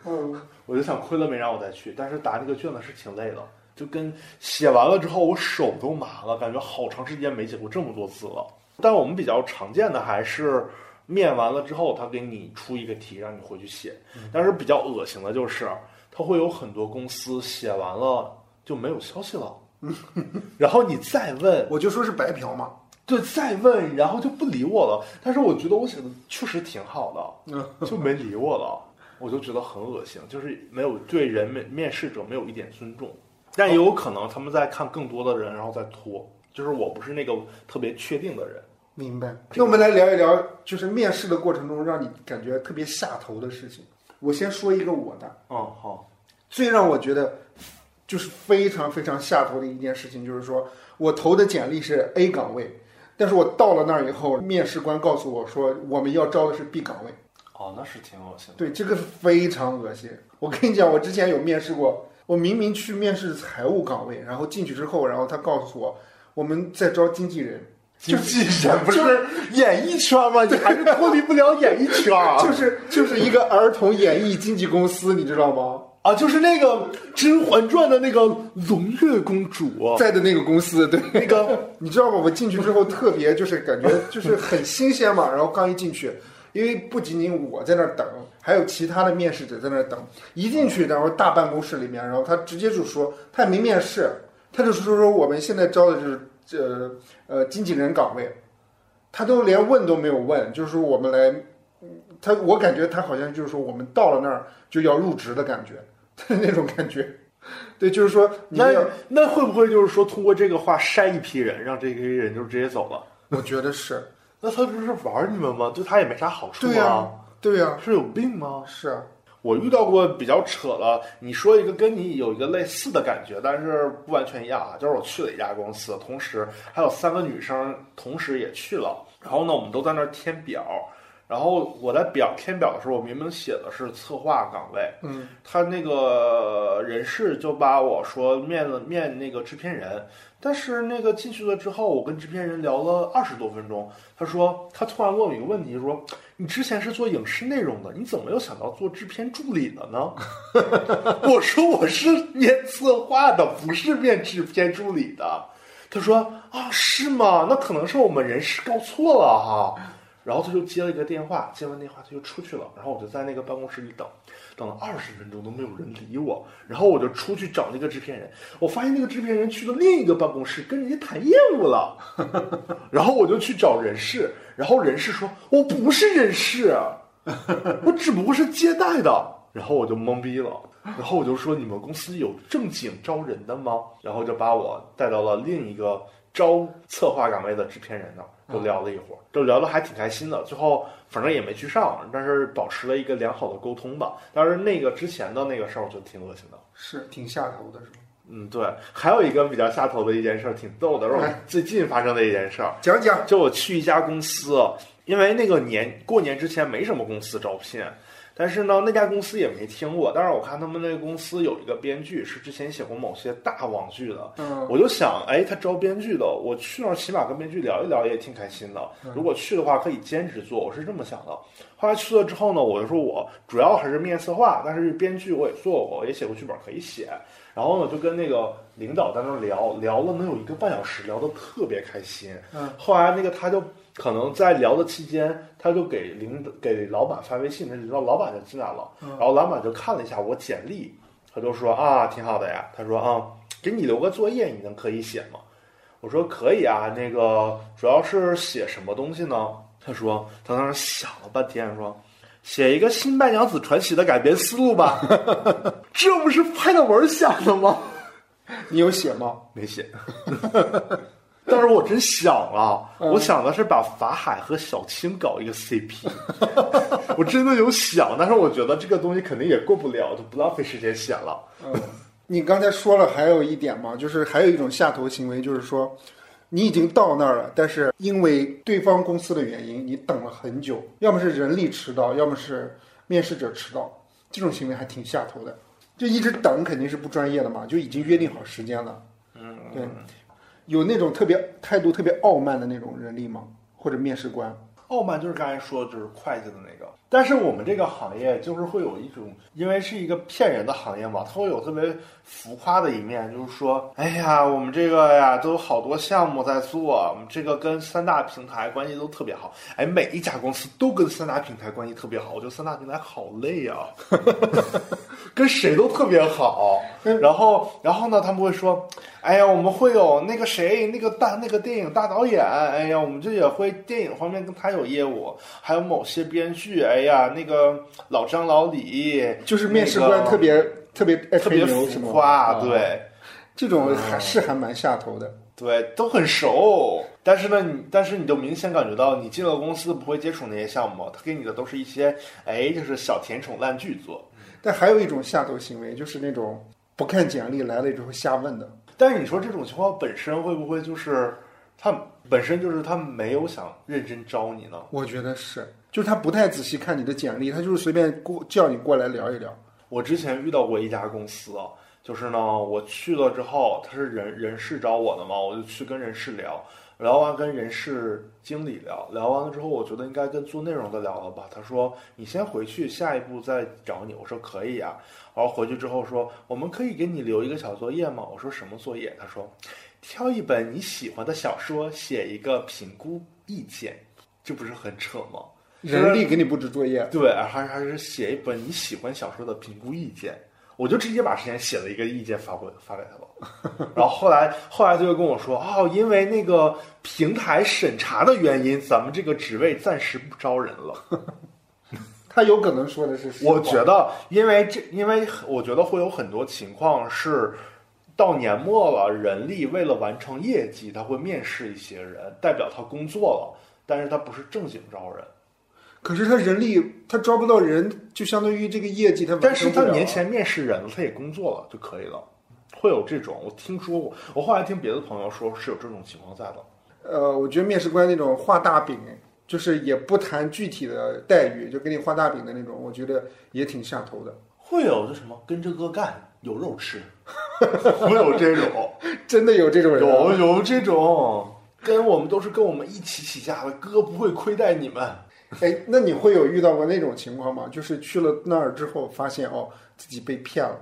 嗯，我就想亏了没让我再去，但是答那个卷子是挺累的，就跟写完了之后我手都麻了，感觉好长时间没写过这么多字了。但我们比较常见的还是面完了之后，他给你出一个题让你回去写。但是比较恶心的就是，他会有很多公司写完了就没有消息了，然后你再问，我就说是白嫖嘛。对，再问，然后就不理我了。但是我觉得我写的确实挺好的，就没理我了，我就觉得很恶心，就是没有对人面面试者没有一点尊重。但也有可能他们在看更多的人，然后再拖，就是我不是那个特别确定的人。明白。那我们来聊一聊，就是面试的过程中让你感觉特别下头的事情。我先说一个我的，哦，好，最让我觉得就是非常非常下头的一件事情，就是说我投的简历是 A 岗位，但是我到了那儿以后，面试官告诉我说我们要招的是 B 岗位。哦，那是挺恶心的。对，这个非常恶心。我跟你讲，我之前有面试过，我明明去面试财务岗位，然后进去之后，然后他告诉我我们在招经纪人，经纪人不是演艺圈吗？你还是脱离不了演艺圈啊！就是就是一个儿童演艺经纪公司，你知道吗？啊，就是那个《甄嬛传》的那个胧月公主，在的那个公司，对，那个你知道吗？我进去之后特别就是感觉就是很新鲜嘛，然后刚一进去，因为不仅仅我在那儿等，还有其他的面试者在那儿等。一进去，然后大办公室里面，然后他直接就说他也没面试，他就说说我们现在招的就是呃呃经纪人岗位，他都连问都没有问，就是说我们来，嗯他我感觉他好像就是说我们到了那儿就要入职的感觉，那种感觉。对，就是说你那，那会不会就是说通过这个话筛一批人，让这批人就直接走了？我觉得是，那他不是玩你们吗？对他也没啥好处对呀、啊，对呀、是有病吗？是啊，我遇到过比较扯了，你说一个跟你有一个类似的感觉，但是不完全一样啊。就是我去了一家公司，同时还有三个女生同时也去了，然后呢，我们都在那儿填表。然后我在表填表的时候，我明明写的是策划岗位，嗯，他那个人事就把我说面了面那个制片人，但是那个进去了之后，我跟制片人聊了二十多分钟，他说他突然问我一个问题，说你之前是做影视内容的，你怎么又想到做制片助理了呢？我说我是面策划的，不是面制片助理的。他说啊，是吗？那可能是我们人事搞错了哈。然后他就接了一个电话，接完电话他就出去了，然后我就在那个办公室里等，等了二十分钟都没有人理我，然后我就出去找那个制片人，我发现那个制片人去了另一个办公室跟人家谈业务了，然后我就去找人事，然后人事说我不是人事，我只不过是接待的，然后我就懵逼了。然后我就说：“你们公司有正经招人的吗？”然后就把我带到了另一个招策划岗位的制片人那儿，就聊了一会儿，就聊的还挺开心的。最后反正也没去上，但是保持了一个良好的沟通吧。但是那个之前的那个事儿，我觉得挺恶心的。是挺下头的，是吗？嗯，对。还有一个比较下头的一件事儿，挺逗的，是我最近发生的一件事儿。讲讲，就我去一家公司，因为那个年过年之前没什么公司招聘，但是呢，那家公司也没听过。但是我看他们那个公司有一个编剧是之前写过某些大网剧的，嗯，我就想，哎，他招编剧的，我去那儿起码跟编剧聊一聊也挺开心的。如果去的话，可以兼职做，我是这么想的。后来去了之后呢，我就说我主要还是面策划，但是编剧我也做过，也写过剧本可以写。然后呢，就跟那个领导在那儿聊聊了能有一个半小时，聊得特别开心。嗯，后来那个他就可能在聊的期间，他就给领导给老板发微信，那领导老板就进来了，然后老板就看了一下我简历，他就说啊，挺好的呀。他说啊，给你留个作业，你能可以写吗？我说可以啊，那个主要是写什么东西呢？他说他当时想了半天，说写一个《新白娘子传奇》的改编思路吧，这不是拍的文儿想的吗？你有写吗？没写。但是我真想了，嗯我想的是把法海和小青搞一个 CP，我真的有想，但是我觉得这个东西肯定也过不了，就不浪费时间写了。嗯，你刚才说了，还有一点嘛，就是还有一种下头行为，就是说你已经到那儿了，但是因为对方公司的原因，你等了很久，要么是人力迟到，要么是面试者迟到，这种行为还挺下头的。就一直等肯定是不专业的嘛，就已经约定好时间了。嗯，对，有那种特别态度特别傲慢的那种人力吗？或者面试官？傲慢就是刚才说的，就是会计的那个。但是我们这个行业就是会有一种，因为是一个骗人的行业嘛，它会有特别浮夸的一面，就是说，哎呀，我们这个呀都有好多项目在做，我们这个跟三大平台关系都特别好。哎，每一家公司都跟三大平台关系特别好，我觉得三大平台好累啊，跟谁都特别好。然后，然后呢，他们会说，哎呀，我们会有那个谁，那个大那个电影大导演，哎呀，我们这也会电影方面跟他有业务，还有某些编剧，哎呀，那个老张老李，就是面试官那个特别、特别特别？浮夸，啊，对。这种还是还蛮下头的。对，都很熟，但是呢，你但是你就明显感觉到，你进了公司不会接触那些项目，他给你的都是一些，哎，就是小甜宠烂剧做。但还有一种下头行为，就是那种不看简历来了之后瞎问的。但是你说这种情况本身会不会就是他本身就是他没有想认真招你呢？我觉得是，就是他不太仔细看你的简历，他就是随便过叫你过来聊一聊。我之前遇到过一家公司啊，就是呢，我去了之后，他是人人事找我的嘛，我就去跟人事聊，聊完跟人事经理聊，聊完了之后，我觉得应该跟做内容的聊了吧。他说你先回去，下一步再找你。我说可以啊、然后回去之后说我们可以给你留一个小作业吗？我说什么作业？他说挑一本你喜欢的小说，写一个评估意见，这不是很扯吗？人力给你布置作业，对，还还是写一本你喜欢小说的评估意见，我就直接把之前写了一个意见发过发给他了。然后后来后来他就跟我说，哦，因为那个平台审查的原因，咱们这个职位暂时不招人了。他有可能说的是。我觉得，因为这，因为我觉得会有很多情况是。到年末了，人力为了完成业绩，他会面试一些人，代表他工作了，但是他不是正经招人。可是他人力他招不到人，就相当于这个业绩他完但是他年前面试人了，他也工作了就可以了，会有这种。我听说过，我后来听别的朋友说是有这种情况在的。呃，我觉得面试官那种画大饼，就是也不谈具体的待遇，就给你画大饼的那种，我觉得也挺下头的。会有这什么跟着哥干，有肉吃，会有这种，真的有这种人啊、有有这种，跟我们都是跟我们一起起家的，哥不会亏待你们。哎，那你会有遇到过那种情况吗？就是去了那儿之后，发现哦自己被骗了。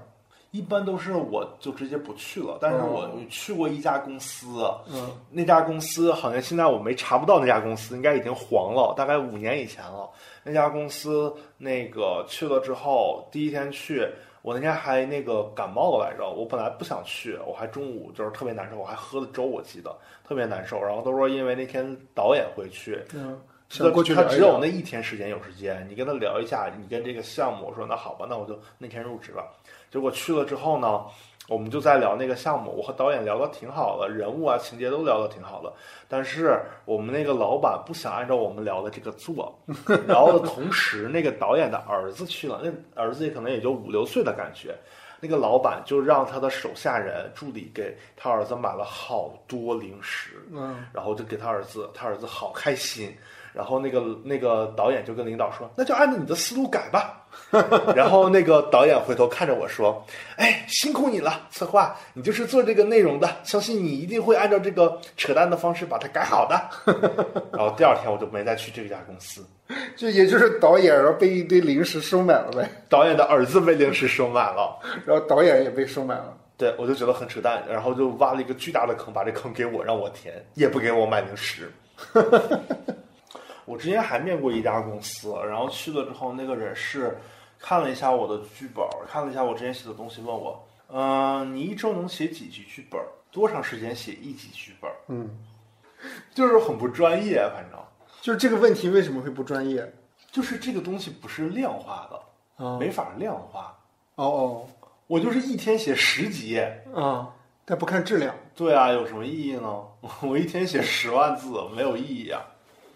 一般都是我就直接不去了，但是我去过一家公司，嗯，那家公司好像现在我没查不到那家公司，应该已经黄了，大概五年以前了。那家公司那个去了之后，第一天去，我那天还那个感冒了来着，我本来不想去，我还中午就是特别难受，我还喝了粥，我记得特别难受。然后都说因为那天导演会去，嗯，他想过去他只有那一天时间有时间，你跟他聊一下，你跟这个项目，我说那好吧，那我就那天入职了。结果去了之后呢，我们就在聊那个项目，我和导演聊得挺好的，人物啊情节都聊得挺好的，但是我们那个老板不想按照我们聊的这个做，然后同时那个导演的儿子去了，那儿子也可能也就五六岁的感觉。那个老板就让他的手下人助理给他儿子买了好多零食，嗯，然后就给他儿子，他儿子好开心。然后那个那个导演就跟领导说：“那就按照你的思路改吧。”然后那个导演回头看着我说：“哎，辛苦你了，策划，你就是做这个内容的，相信你一定会按照这个扯淡的方式把它改好的。”然后第二天我就没再去这家公司。就也就是导演然后被一堆零食收买了呗，导演的儿子被零食收买了，然后导演也被收买了。对我就觉得很扯淡，然后就挖了一个巨大的坑，把这坑给我让我填，也不给我买零食。我之前还面过一家公司，然后去了之后，那个人事看了一下我的剧本，看了一下我之前写的东西，问我，嗯、你一周能写几集剧本？多长时间写一集剧本？嗯，就是很不专业，反正就是这个问题为什么会不专业？就是这个东西不是量化的，啊没法量化。哦哦我就是一天写十集，哦啊，但不看质量。对啊，有什么意义呢？我一天写十万字，没有意义啊，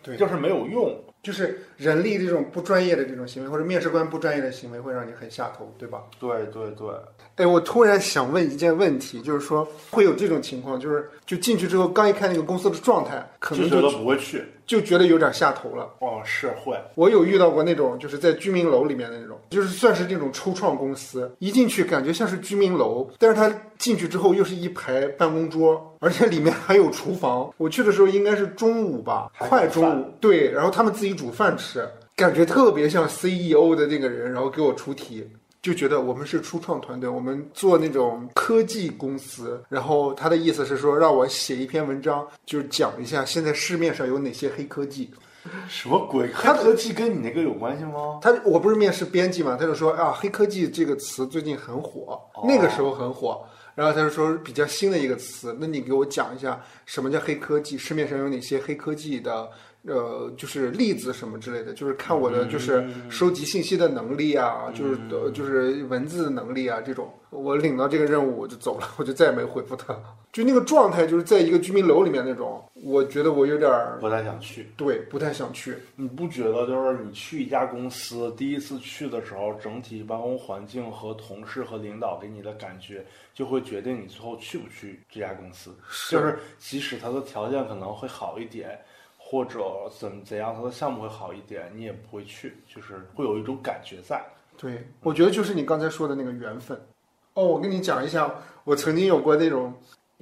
对就是没有用。就是人力这种不专业的这种行为，或者面试官不专业的行为，会让你很下头，对吧？对对对，哎，我突然想问一件问题，就是说会有这种情况，就是就进去之后，刚一看那个公司的状态，可能觉得不会去。就觉得有点下头了。哦，是会。我有遇到过那种，就是在居民楼里面的那种，就是算是这种初创公司，一进去感觉像是居民楼，但是他进去之后又是一排办公桌，而且里面 还有厨房。我去的时候应该是中午吧，快中午，对，然后他们自己煮饭吃，感觉特别像 CEO 的那个人，然后给我出题。就觉得我们是初创团队，我们做那种科技公司，然后他的意思是说让我写一篇文章，就是讲一下现在市面上有哪些黑科技。什么鬼？黑科技跟你那个有关系吗？他我不是面试编辑嘛，他就说啊，黑科技这个词最近很火，那个时候很火。然后他就说比较新的一个词，那你给我讲一下什么叫黑科技？市面上有哪些黑科技的呃，就是例子什么之类的，就是看我的就是收集信息的能力啊，就是呃就是文字能力啊这种。我领到这个任务我就走了，我就再也没回复他。就那个状态，就是在一个居民楼里面那种，我觉得我有点儿不太想去。对，不太想去。你不觉得就是你去一家公司，第一次去的时候，整体办公环境和同事和领导给你的感觉，就会决定你最后去不去这家公司。就是即使他的条件可能会好一点，或者怎怎样，他的项目会好一点，你也不会去，就是会有一种感觉在。对，我觉得就是你刚才说的那个缘分。哦，我跟你讲一下，我曾经有过那种，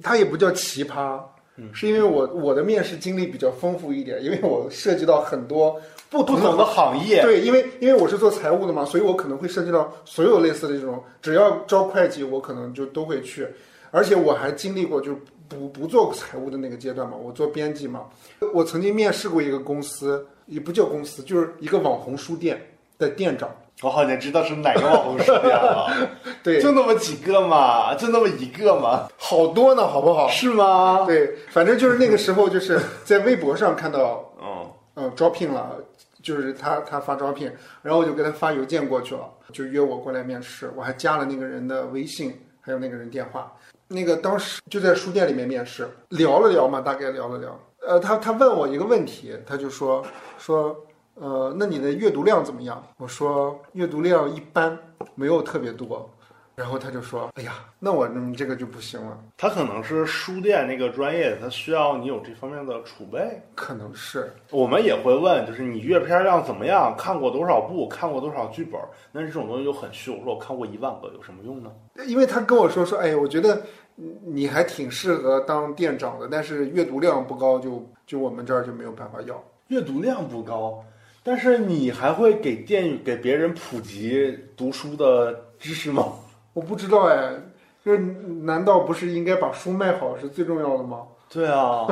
它也不叫奇葩，嗯是因为我我的面试经历比较丰富一点，因为我涉及到很多不同的不同的行业，对，因为因为我是做财务的嘛，所以我可能会涉及到所有类似的这种，只要招会计，我可能就都会去，而且我还经历过就是不不做财务的那个阶段嘛，我做编辑嘛，我曾经面试过一个公司，也不叫公司，就是一个网红书店的店长，我好像知道是哪个网红书店了。对，就那么几个嘛，就那么一个嘛，好多呢，好不好？是吗？对，反正就是那个时候，就是 在微博上看到，嗯，嗯，招聘了，就是他他发招聘，然后我就给他发邮件过去了，就约我过来面试，我还加了那个人的微信，还有那个人电话。那个当时就在书店里面面试，聊了聊嘛，大概聊了聊。呃，他他问我一个问题，他就说说，呃，那你的阅读量怎么样？我说阅读量一般，没有特别多。然后他就说，哎呀，那我嗯这个就不行了。他可能是书店那个专业，他需要你有这方面的储备。可能是，我们也会问，就是你阅片量怎么样？看过多少部？看过多少剧本？那这种东西就很虚。我说我看过一万个，有什么用呢？因为他跟我说说，哎，我觉得你还挺适合当店长的，但是阅读量不高就，就我们这儿就没有办法要。阅读量不高，但是你还会给店给别人普及读书的知识吗？我不知道哎，就是难道不是应该把书卖好是最重要的吗？对啊，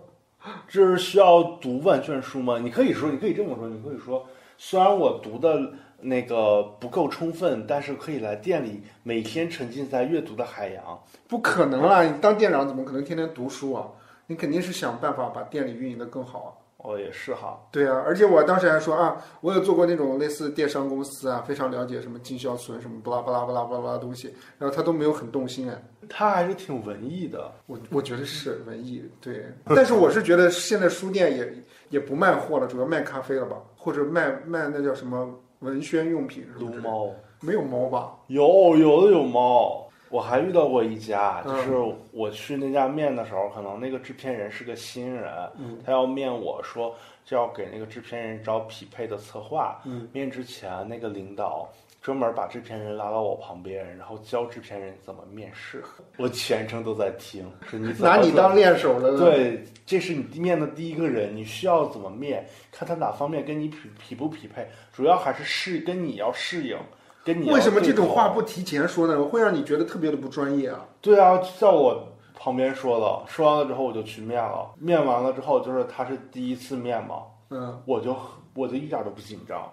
这是需要读万卷书吗？你可以说，你可以这么说，你可以说，虽然我读的那个不够充分，但是可以来店里每天沉浸在阅读的海洋。不可能啦！你当店长怎么可能天天读书啊？你肯定是想办法把店里运营的更好啊。哦，也是哈，对啊，而且我当时还说啊，我有做过那种类似电商公司啊，非常了解什么经销存什么巴拉巴拉巴拉巴拉东西，然后他都没有很动心哎。他还是挺文艺的。我我觉得是文艺，对。但是我是觉得现在书店也也不卖货了，主要卖咖啡了吧，或者卖卖那叫什么文宣用品是不是？撸猫没有猫吧？有有的有猫，我还遇到过一家，嗯。就是我去那家面的时候，可能那个制片人是个新人，嗯。他要面我说就要给那个制片人找匹配的策划，嗯。面之前那个领导专门把制片人拉到我旁边，然后教制片人怎么面试，我全程都在听，是你怎么拿你当练手了。，对，这是你面的第一个人，你需要怎么面，看他哪方面跟你匹匹不匹配，主要还是适跟你要适应，跟你为什么这种话不提前说呢？会让你觉得特别的不专业啊。对啊，就在我旁边说的，说完了之后我就去面了，面完了之后就是他是第一次面嘛，嗯，我就我就一点都不紧张，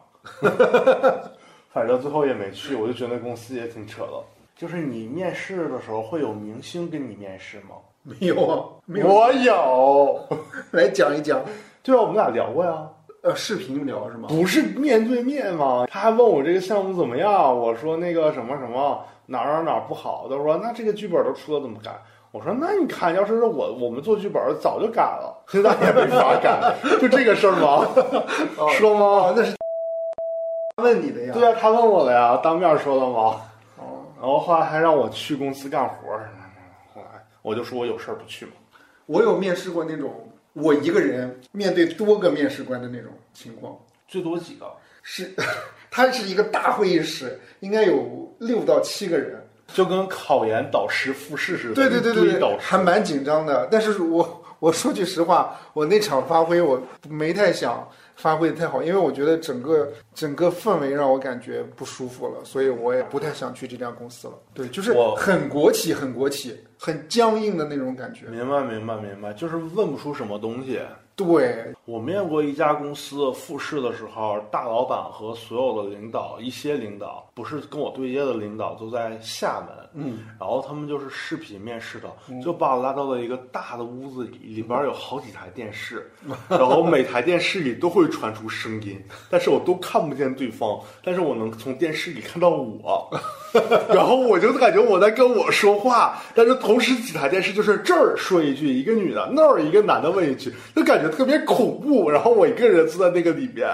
反正最后也没去，我就觉得那公司也挺扯的。就是你面试的时候会有明星跟你面试吗？没有啊，没有。我有，来讲一讲，对啊，我们俩聊过呀。呃，视频聊是吗？不是面对面吗？他还问我这个项目怎么样，我说那个什么什么，哪儿哪儿哪儿不好，他说那这个剧本都出了怎么改？我说那你看，要是我我们做剧本早就改了，现在也没法改，就这个事儿吗？说吗？哦，那是问你的呀。对啊，他问我了呀，当面说的吗？哦，然后后来还让我去公司干活儿，后来我就说我有事儿不去嘛。我有面试过那种我一个人面对多个面试官的那种情况，最多几个？是，它是一个大会议室，应该有六到七个人。就跟考研导师复试似的，对对对对还蛮紧张的。但是我我说句实话，我那场发挥我没太想发挥的太好，因为我觉得整个整个氛围让我感觉不舒服了，所以我也不太想去这家公司了。对，就是我很国企，很国企，很僵硬的那种感觉。明白明白明白，就是问不出什么东西。对，我面过一家公司复试的时候，大老板和所有的领导，一些领导不是跟我对接的领导都在厦门，嗯，然后他们就是视频面试的，就把我拉到了一个大的屋子里，里边有好几台电视，然后每台电视里都会传出声音，但是我都看不见对方，但是我能从电视里看到我，然后我就感觉我在跟我说话，但是同时几台电视就是这儿说一句，一个女的，那儿一个男的问一句，就感觉特别恐怖，然后我一个人坐在那个里面，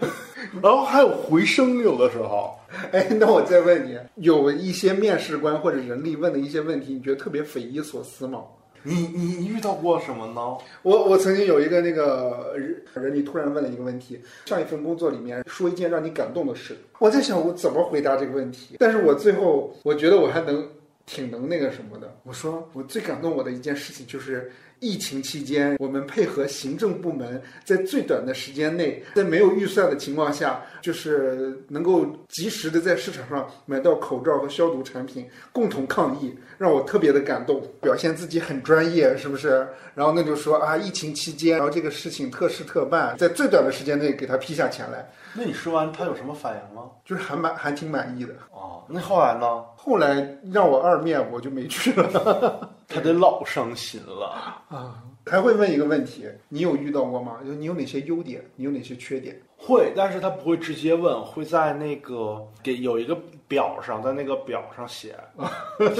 然后还有回声，有的时候。哎，那我再问你，有一些面试官或者人力问的一些问题，你觉得特别匪夷所思吗？你你你遇到过什么呢？我我曾经有一个那个人人力突然问了一个问题，上一份工作里面说一件让你感动的事，我在想我怎么回答这个问题，但是我最后我觉得我还能挺能那个什么的，我说我最感动我的一件事情就是。疫情期间，我们配合行政部门，在最短的时间内，在没有预算的情况下，就是能够及时的在市场上买到口罩和消毒产品，共同抗疫，让我特别的感动，表现自己很专业，是不是？然后那就说啊，疫情期间，然后这个事情特事特办，在最短的时间内给他批下钱来，那你说完他有什么反应吗？就是还蛮还挺满意的。哦，那后来呢？后来让我二面，我就没去了。他得老伤心了。啊，还会问一个问题，你有遇到过吗？就你有哪些优点，你有哪些缺点？会，但是他不会直接问，会在那个给有一个表上，在那个表上写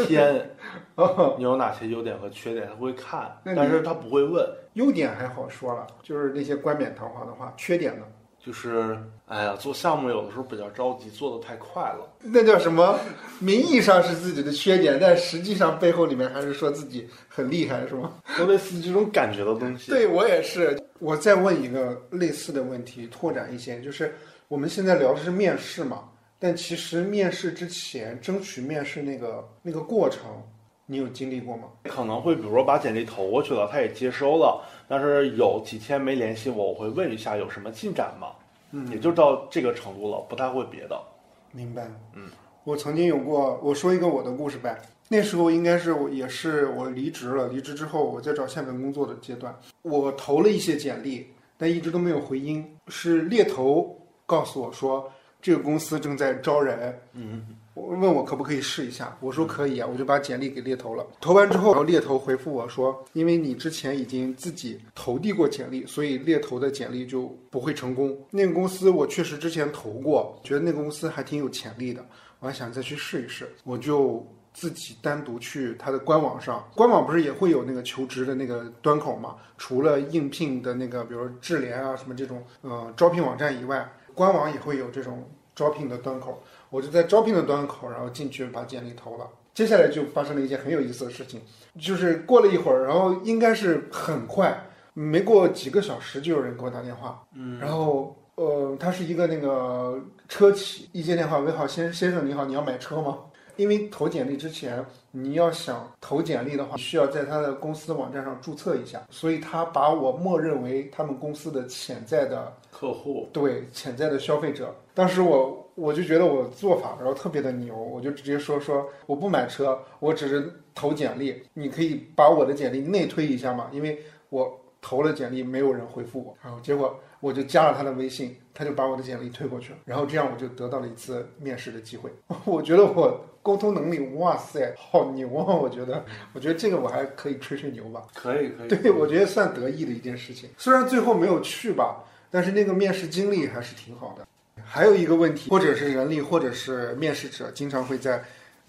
填，你有哪些优点和缺点，他会看，但是他不会问。优点还好说了，就是那些冠冕堂皇的话。缺点呢？就是，哎呀，做项目有的时候比较着急，做的太快了。那叫什么？名义上是自己的缺点，但实际上背后里面还是说自己很厉害，是吗？都类似这种感觉的东西。对我也是。我再问一个类似的问题，拓展一些，就是我们现在聊的是面试嘛，但其实面试之前争取面试那个那个过程，你有经历过吗？可能会比如说把简历投过去了，他也接收了，但是有几天没联系我，我会问一下有什么进展吗？嗯也就到这个程度了，不太会别的。明白。嗯，我曾经有过，我说一个我的故事呗。那时候应该是我也是我离职了，离职之后我在找下份工作的阶段，我投了一些简历，但一直都没有回音。是猎头告诉我说这个公司正在招人，嗯，我问我可不可以试一下，我说可以啊，我就把简历给猎头了。投完之后，然后猎头回复我说，因为你之前已经自己投递过简历，所以猎头的简历就不会成功。那个公司我确实之前投过，觉得那个公司还挺有潜力的，我还想再去试一试，我就。自己单独去它的官网上，官网不是也会有那个求职的那个端口嘛？除了应聘的那个，比如智联啊什么这种，呃，招聘网站以外，官网也会有这种招聘的端口。我就在招聘的端口，然后进去把简历投了。接下来就发生了一件很有意思的事情，就是过了一会儿，然后应该是很快，没过几个小时就有人给我打电话，嗯，然后呃，他是一个那个车企，一接电话，喂好先先生你好，你要买车吗？因为投简历之前，你要想投简历的话，需要在他的公司网站上注册一下，所以他把我默认为他们公司的潜在的客户对潜在的消费者。当时我我就觉得我做法然后特别的牛，我就直接说说我不买车，我只是投简历，你可以把我的简历内推一下嘛，因为我投了简历没有人回复我，然后结果我就加了他的微信，他就把我的简历推过去了，然后这样我就得到了一次面试的机会。我觉得我沟通能力，哇塞，好牛啊！我觉得，我觉得这个我还可以吹吹牛吧。可以可以。对，我觉得算得意的一件事情。虽然最后没有去吧，但是那个面试经历还是挺好的。还有一个问题，或者是人力，或者是面试者，经常会在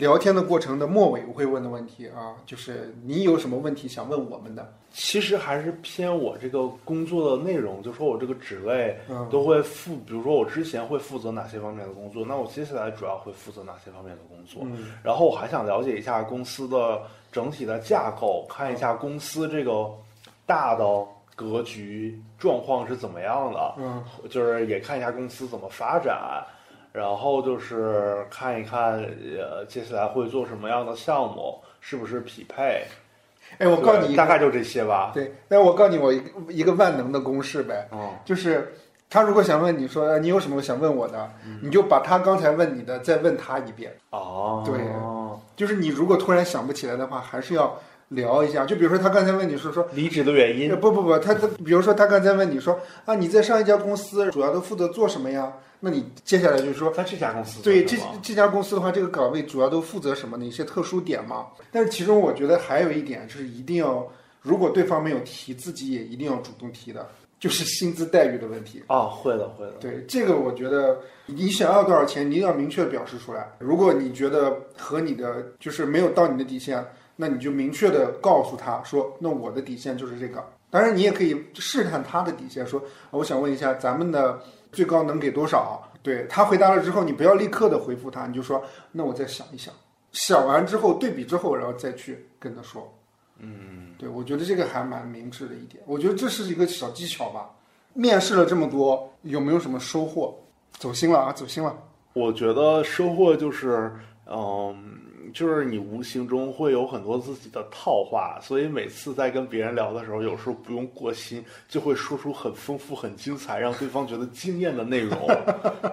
聊天的过程的末尾我会问的问题啊，就是你有什么问题想问我们的？其实还是偏我这个工作的内容，就说我这个职位嗯都会负，比如说我之前会负责哪些方面的工作，那我接下来主要会负责哪些方面的工作。嗯然后我还想了解一下公司的整体的架构，看一下公司这个大的格局状况是怎么样的，嗯就是也看一下公司怎么发展，然后就是看一看呃接下来会做什么样的项目，是不是匹配。哎，我告诉你大概就这些吧。对，那我告诉你我一个一个万能的公式呗，嗯，就是他如果想问你说呃你有什么想问我的，你就把他刚才问你的再问他一遍。哦，对就是你如果突然想不起来的话，还是要聊一下。就比如说他刚才问你说说。离职的原因呃，不不不，他他比如说他刚才问你说啊，你在上一家公司主要都负责做什么呀？那你接下来就是说，在这家公司对这这家公司的话，这个岗位主要都负责什么哪些特殊点吗？但是其中我觉得还有一点就是一定要，如果对方没有提，自己也一定要主动提的，就是薪资待遇的问题。啊，会的会的。对这个，我觉得你想要多少钱，你一定要明确表示出来。如果你觉得和你的就是没有到你的底线，那你就明确的告诉他说，那我的底线就是这个。当然，你也可以试探他的底线，说我想问一下咱们的最高能给多少？对他回答了之后，你不要立刻的回复他，你就说那我再想一想，想完之后对比之后，然后再去跟他说。嗯，对，我觉得这个还蛮明智的一点，我觉得这是一个小技巧吧。面试了这么多，有没有什么收获？走心了啊，走心了。我觉得收获就是，嗯，就是你无形中会有很多自己的套话，所以每次在跟别人聊的时候，有时候不用过心，就会说出很丰富、很精彩，让对方觉得惊艳的内容。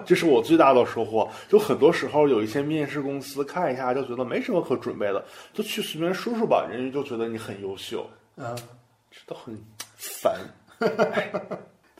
这是我最大的收获。就很多时候有一些面试公司看一下就觉得没什么可准备的，就去随便说说吧，人家就觉得你很优秀，嗯，这都很烦。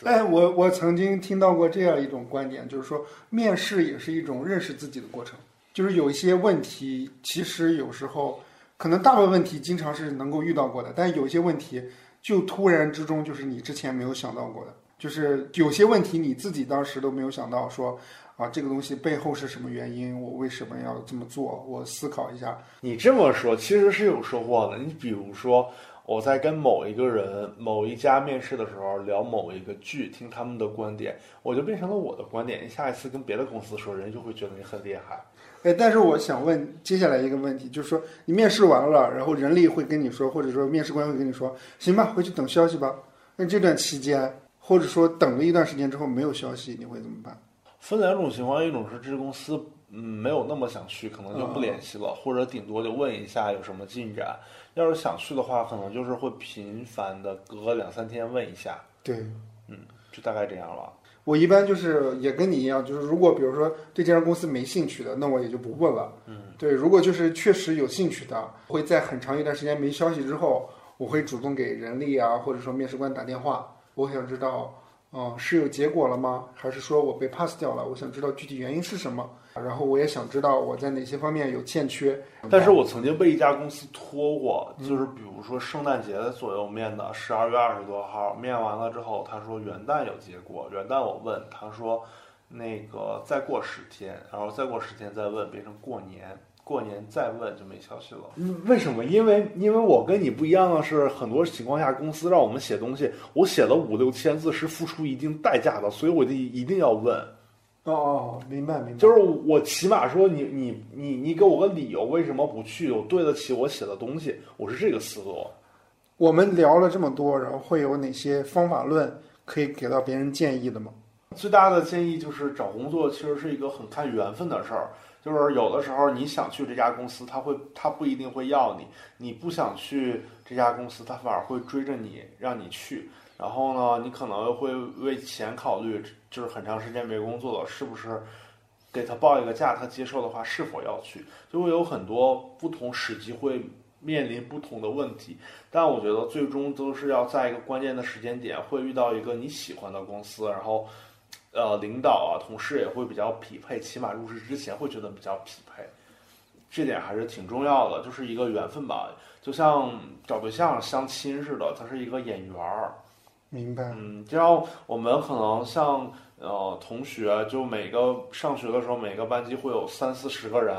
哎，我我曾经听到过这样一种观点，就是说面试也是一种认识自己的过程。就是有一些问题，其实有时候可能大部分问题经常是能够遇到过的，但有一些问题就突然之中就是你之前没有想到过的。就是有些问题你自己当时都没有想到说，啊，这个东西背后是什么原因？我为什么要这么做？我思考一下。你这么说其实是有收获的。你比如说，我在跟某一个人、某一家面试的时候聊某一个剧，听他们的观点，我就变成了我的观点。你下一次跟别的公司说，人就会觉得你很厉害。哎，但是我想问接下来一个问题，就是说你面试完了，然后人力会跟你说，或者说面试官会跟你说，行吧，回去等消息吧。那这段期间，或者说等了一段时间之后没有消息，你会怎么办？分两种情况，一种是这个公司嗯没有那么想去，可能就不联系了，或者顶多就问一下有什么进展。要是想去的话，可能就是会频繁的隔两三天问一下，对嗯就大概这样了。我一般就是也跟你一样，就是如果比如说对这家公司没兴趣的，那我也就不问了。嗯，对，如果就是确实有兴趣的，会在很长一段时间没消息之后，我会主动给人力啊，或者说面试官打电话，我想知道，嗯，是有结果了吗？还是说我被 pass 掉了？我想知道具体原因是什么。然后我也想知道我在哪些方面有欠缺。但是我曾经被一家公司拖过，就是比如说圣诞节左右面的，十二月二十多号面完了之后，他说元旦有结果，元旦我问他说，那个再过十天，然后再过十天再问，变成过年，过年再问就没消息了。嗯为什么？因为因为我跟你不一样的是，很多情况下公司让我们写东西，我写了五六千字是付出一定代价的，所以我就一定要问。哦哦，明白明白。就是我起码说你你你你给我个理由，为什么不去？我对得起我写的东西，我是这个思路。我们聊了这么多，然后会有哪些方法论可以给到别人建议的吗？最大的建议就是找工作其实是一个很看缘分的事儿，就是有的时候你想去这家公司，他会他不一定会要你；你不想去这家公司，他反而会追着你让你去。然后呢，你可能会为钱考虑，就是很长时间没工作了，是不是给他报一个价，他接受的话，是否要去？就会有很多不同时机会面临不同的问题。但我觉得最终都是要在一个关键的时间点，会遇到一个你喜欢的公司，然后呃，领导啊、同事也会比较匹配，起码入职之前会觉得比较匹配。这点还是挺重要的，就是一个缘分吧，就像找对象、相亲似的，它是一个眼缘儿。明白。嗯，这样我们可能像呃同学，就每个上学的时候，每个班级会有三四十个人，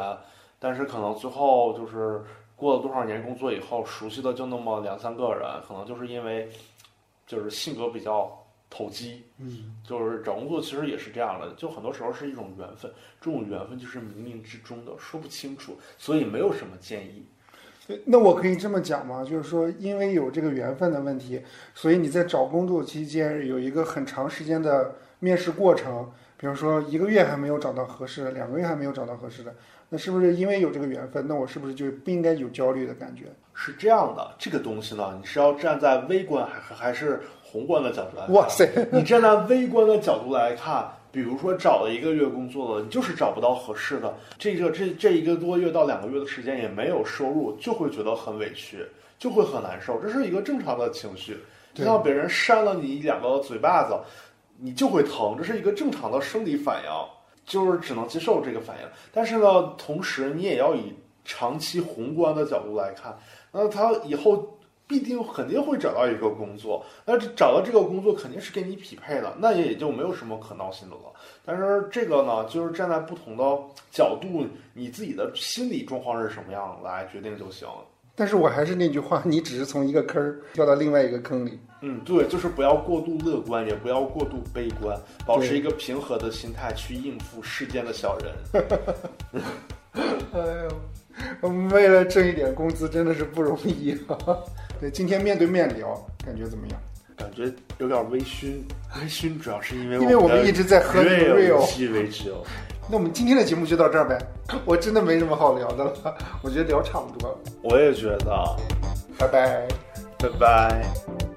但是可能最后就是过了多少年工作以后，熟悉的就那么两三个人，可能就是因为就是性格比较投机，嗯，就是找工作其实也是这样的，就很多时候是一种缘分，这种缘分就是冥冥之中的，说不清楚，所以没有什么建议。那我可以这么讲吗？就是说，因为有这个缘分的问题，所以你在找工作期间有一个很长时间的面试过程，比如说一个月还没有找到合适的，两个月还没有找到合适的，那是不是因为有这个缘分？那我是不是就不应该有焦虑的感觉？是这样的，这个东西呢，你是要站在微观还还还是宏观的角度来看？哇塞，你站在微观的角度来看，比如说找了一个月工作了，你就是找不到合适的，这个这这一个多月到两个月的时间也没有收入，就会觉得很委屈，就会很难受，这是一个正常的情绪。就对像别人扇了你两个嘴巴子，你就会疼，这是一个正常的生理反应，就是只能接受这个反应。但是呢，同时你也要以长期宏观的角度来看，那他以后必定肯定会找到一个工作，那找到这个工作肯定是跟你匹配的，那也就没有什么可闹心的了。但是这个呢，就是站在不同的角度，你自己的心理状况是什么样来决定就行。但是我还是那句话，你只是从一个坑儿跳到另外一个坑里。嗯，对，就是不要过度乐观，也不要过度悲观，保持一个平和的心态去应付世间的小人。哎呦，我们为了挣一点工资真的是不容易啊！对，今天面对面聊，感觉怎么样？感觉有点微醺，微醺主要是因为因为我们一直在喝那个 real 鸡尾酒。那我们今天的节目就到这儿呗，我真的没什么好聊的了，我觉得聊差不多了，我也觉得，拜拜。拜拜。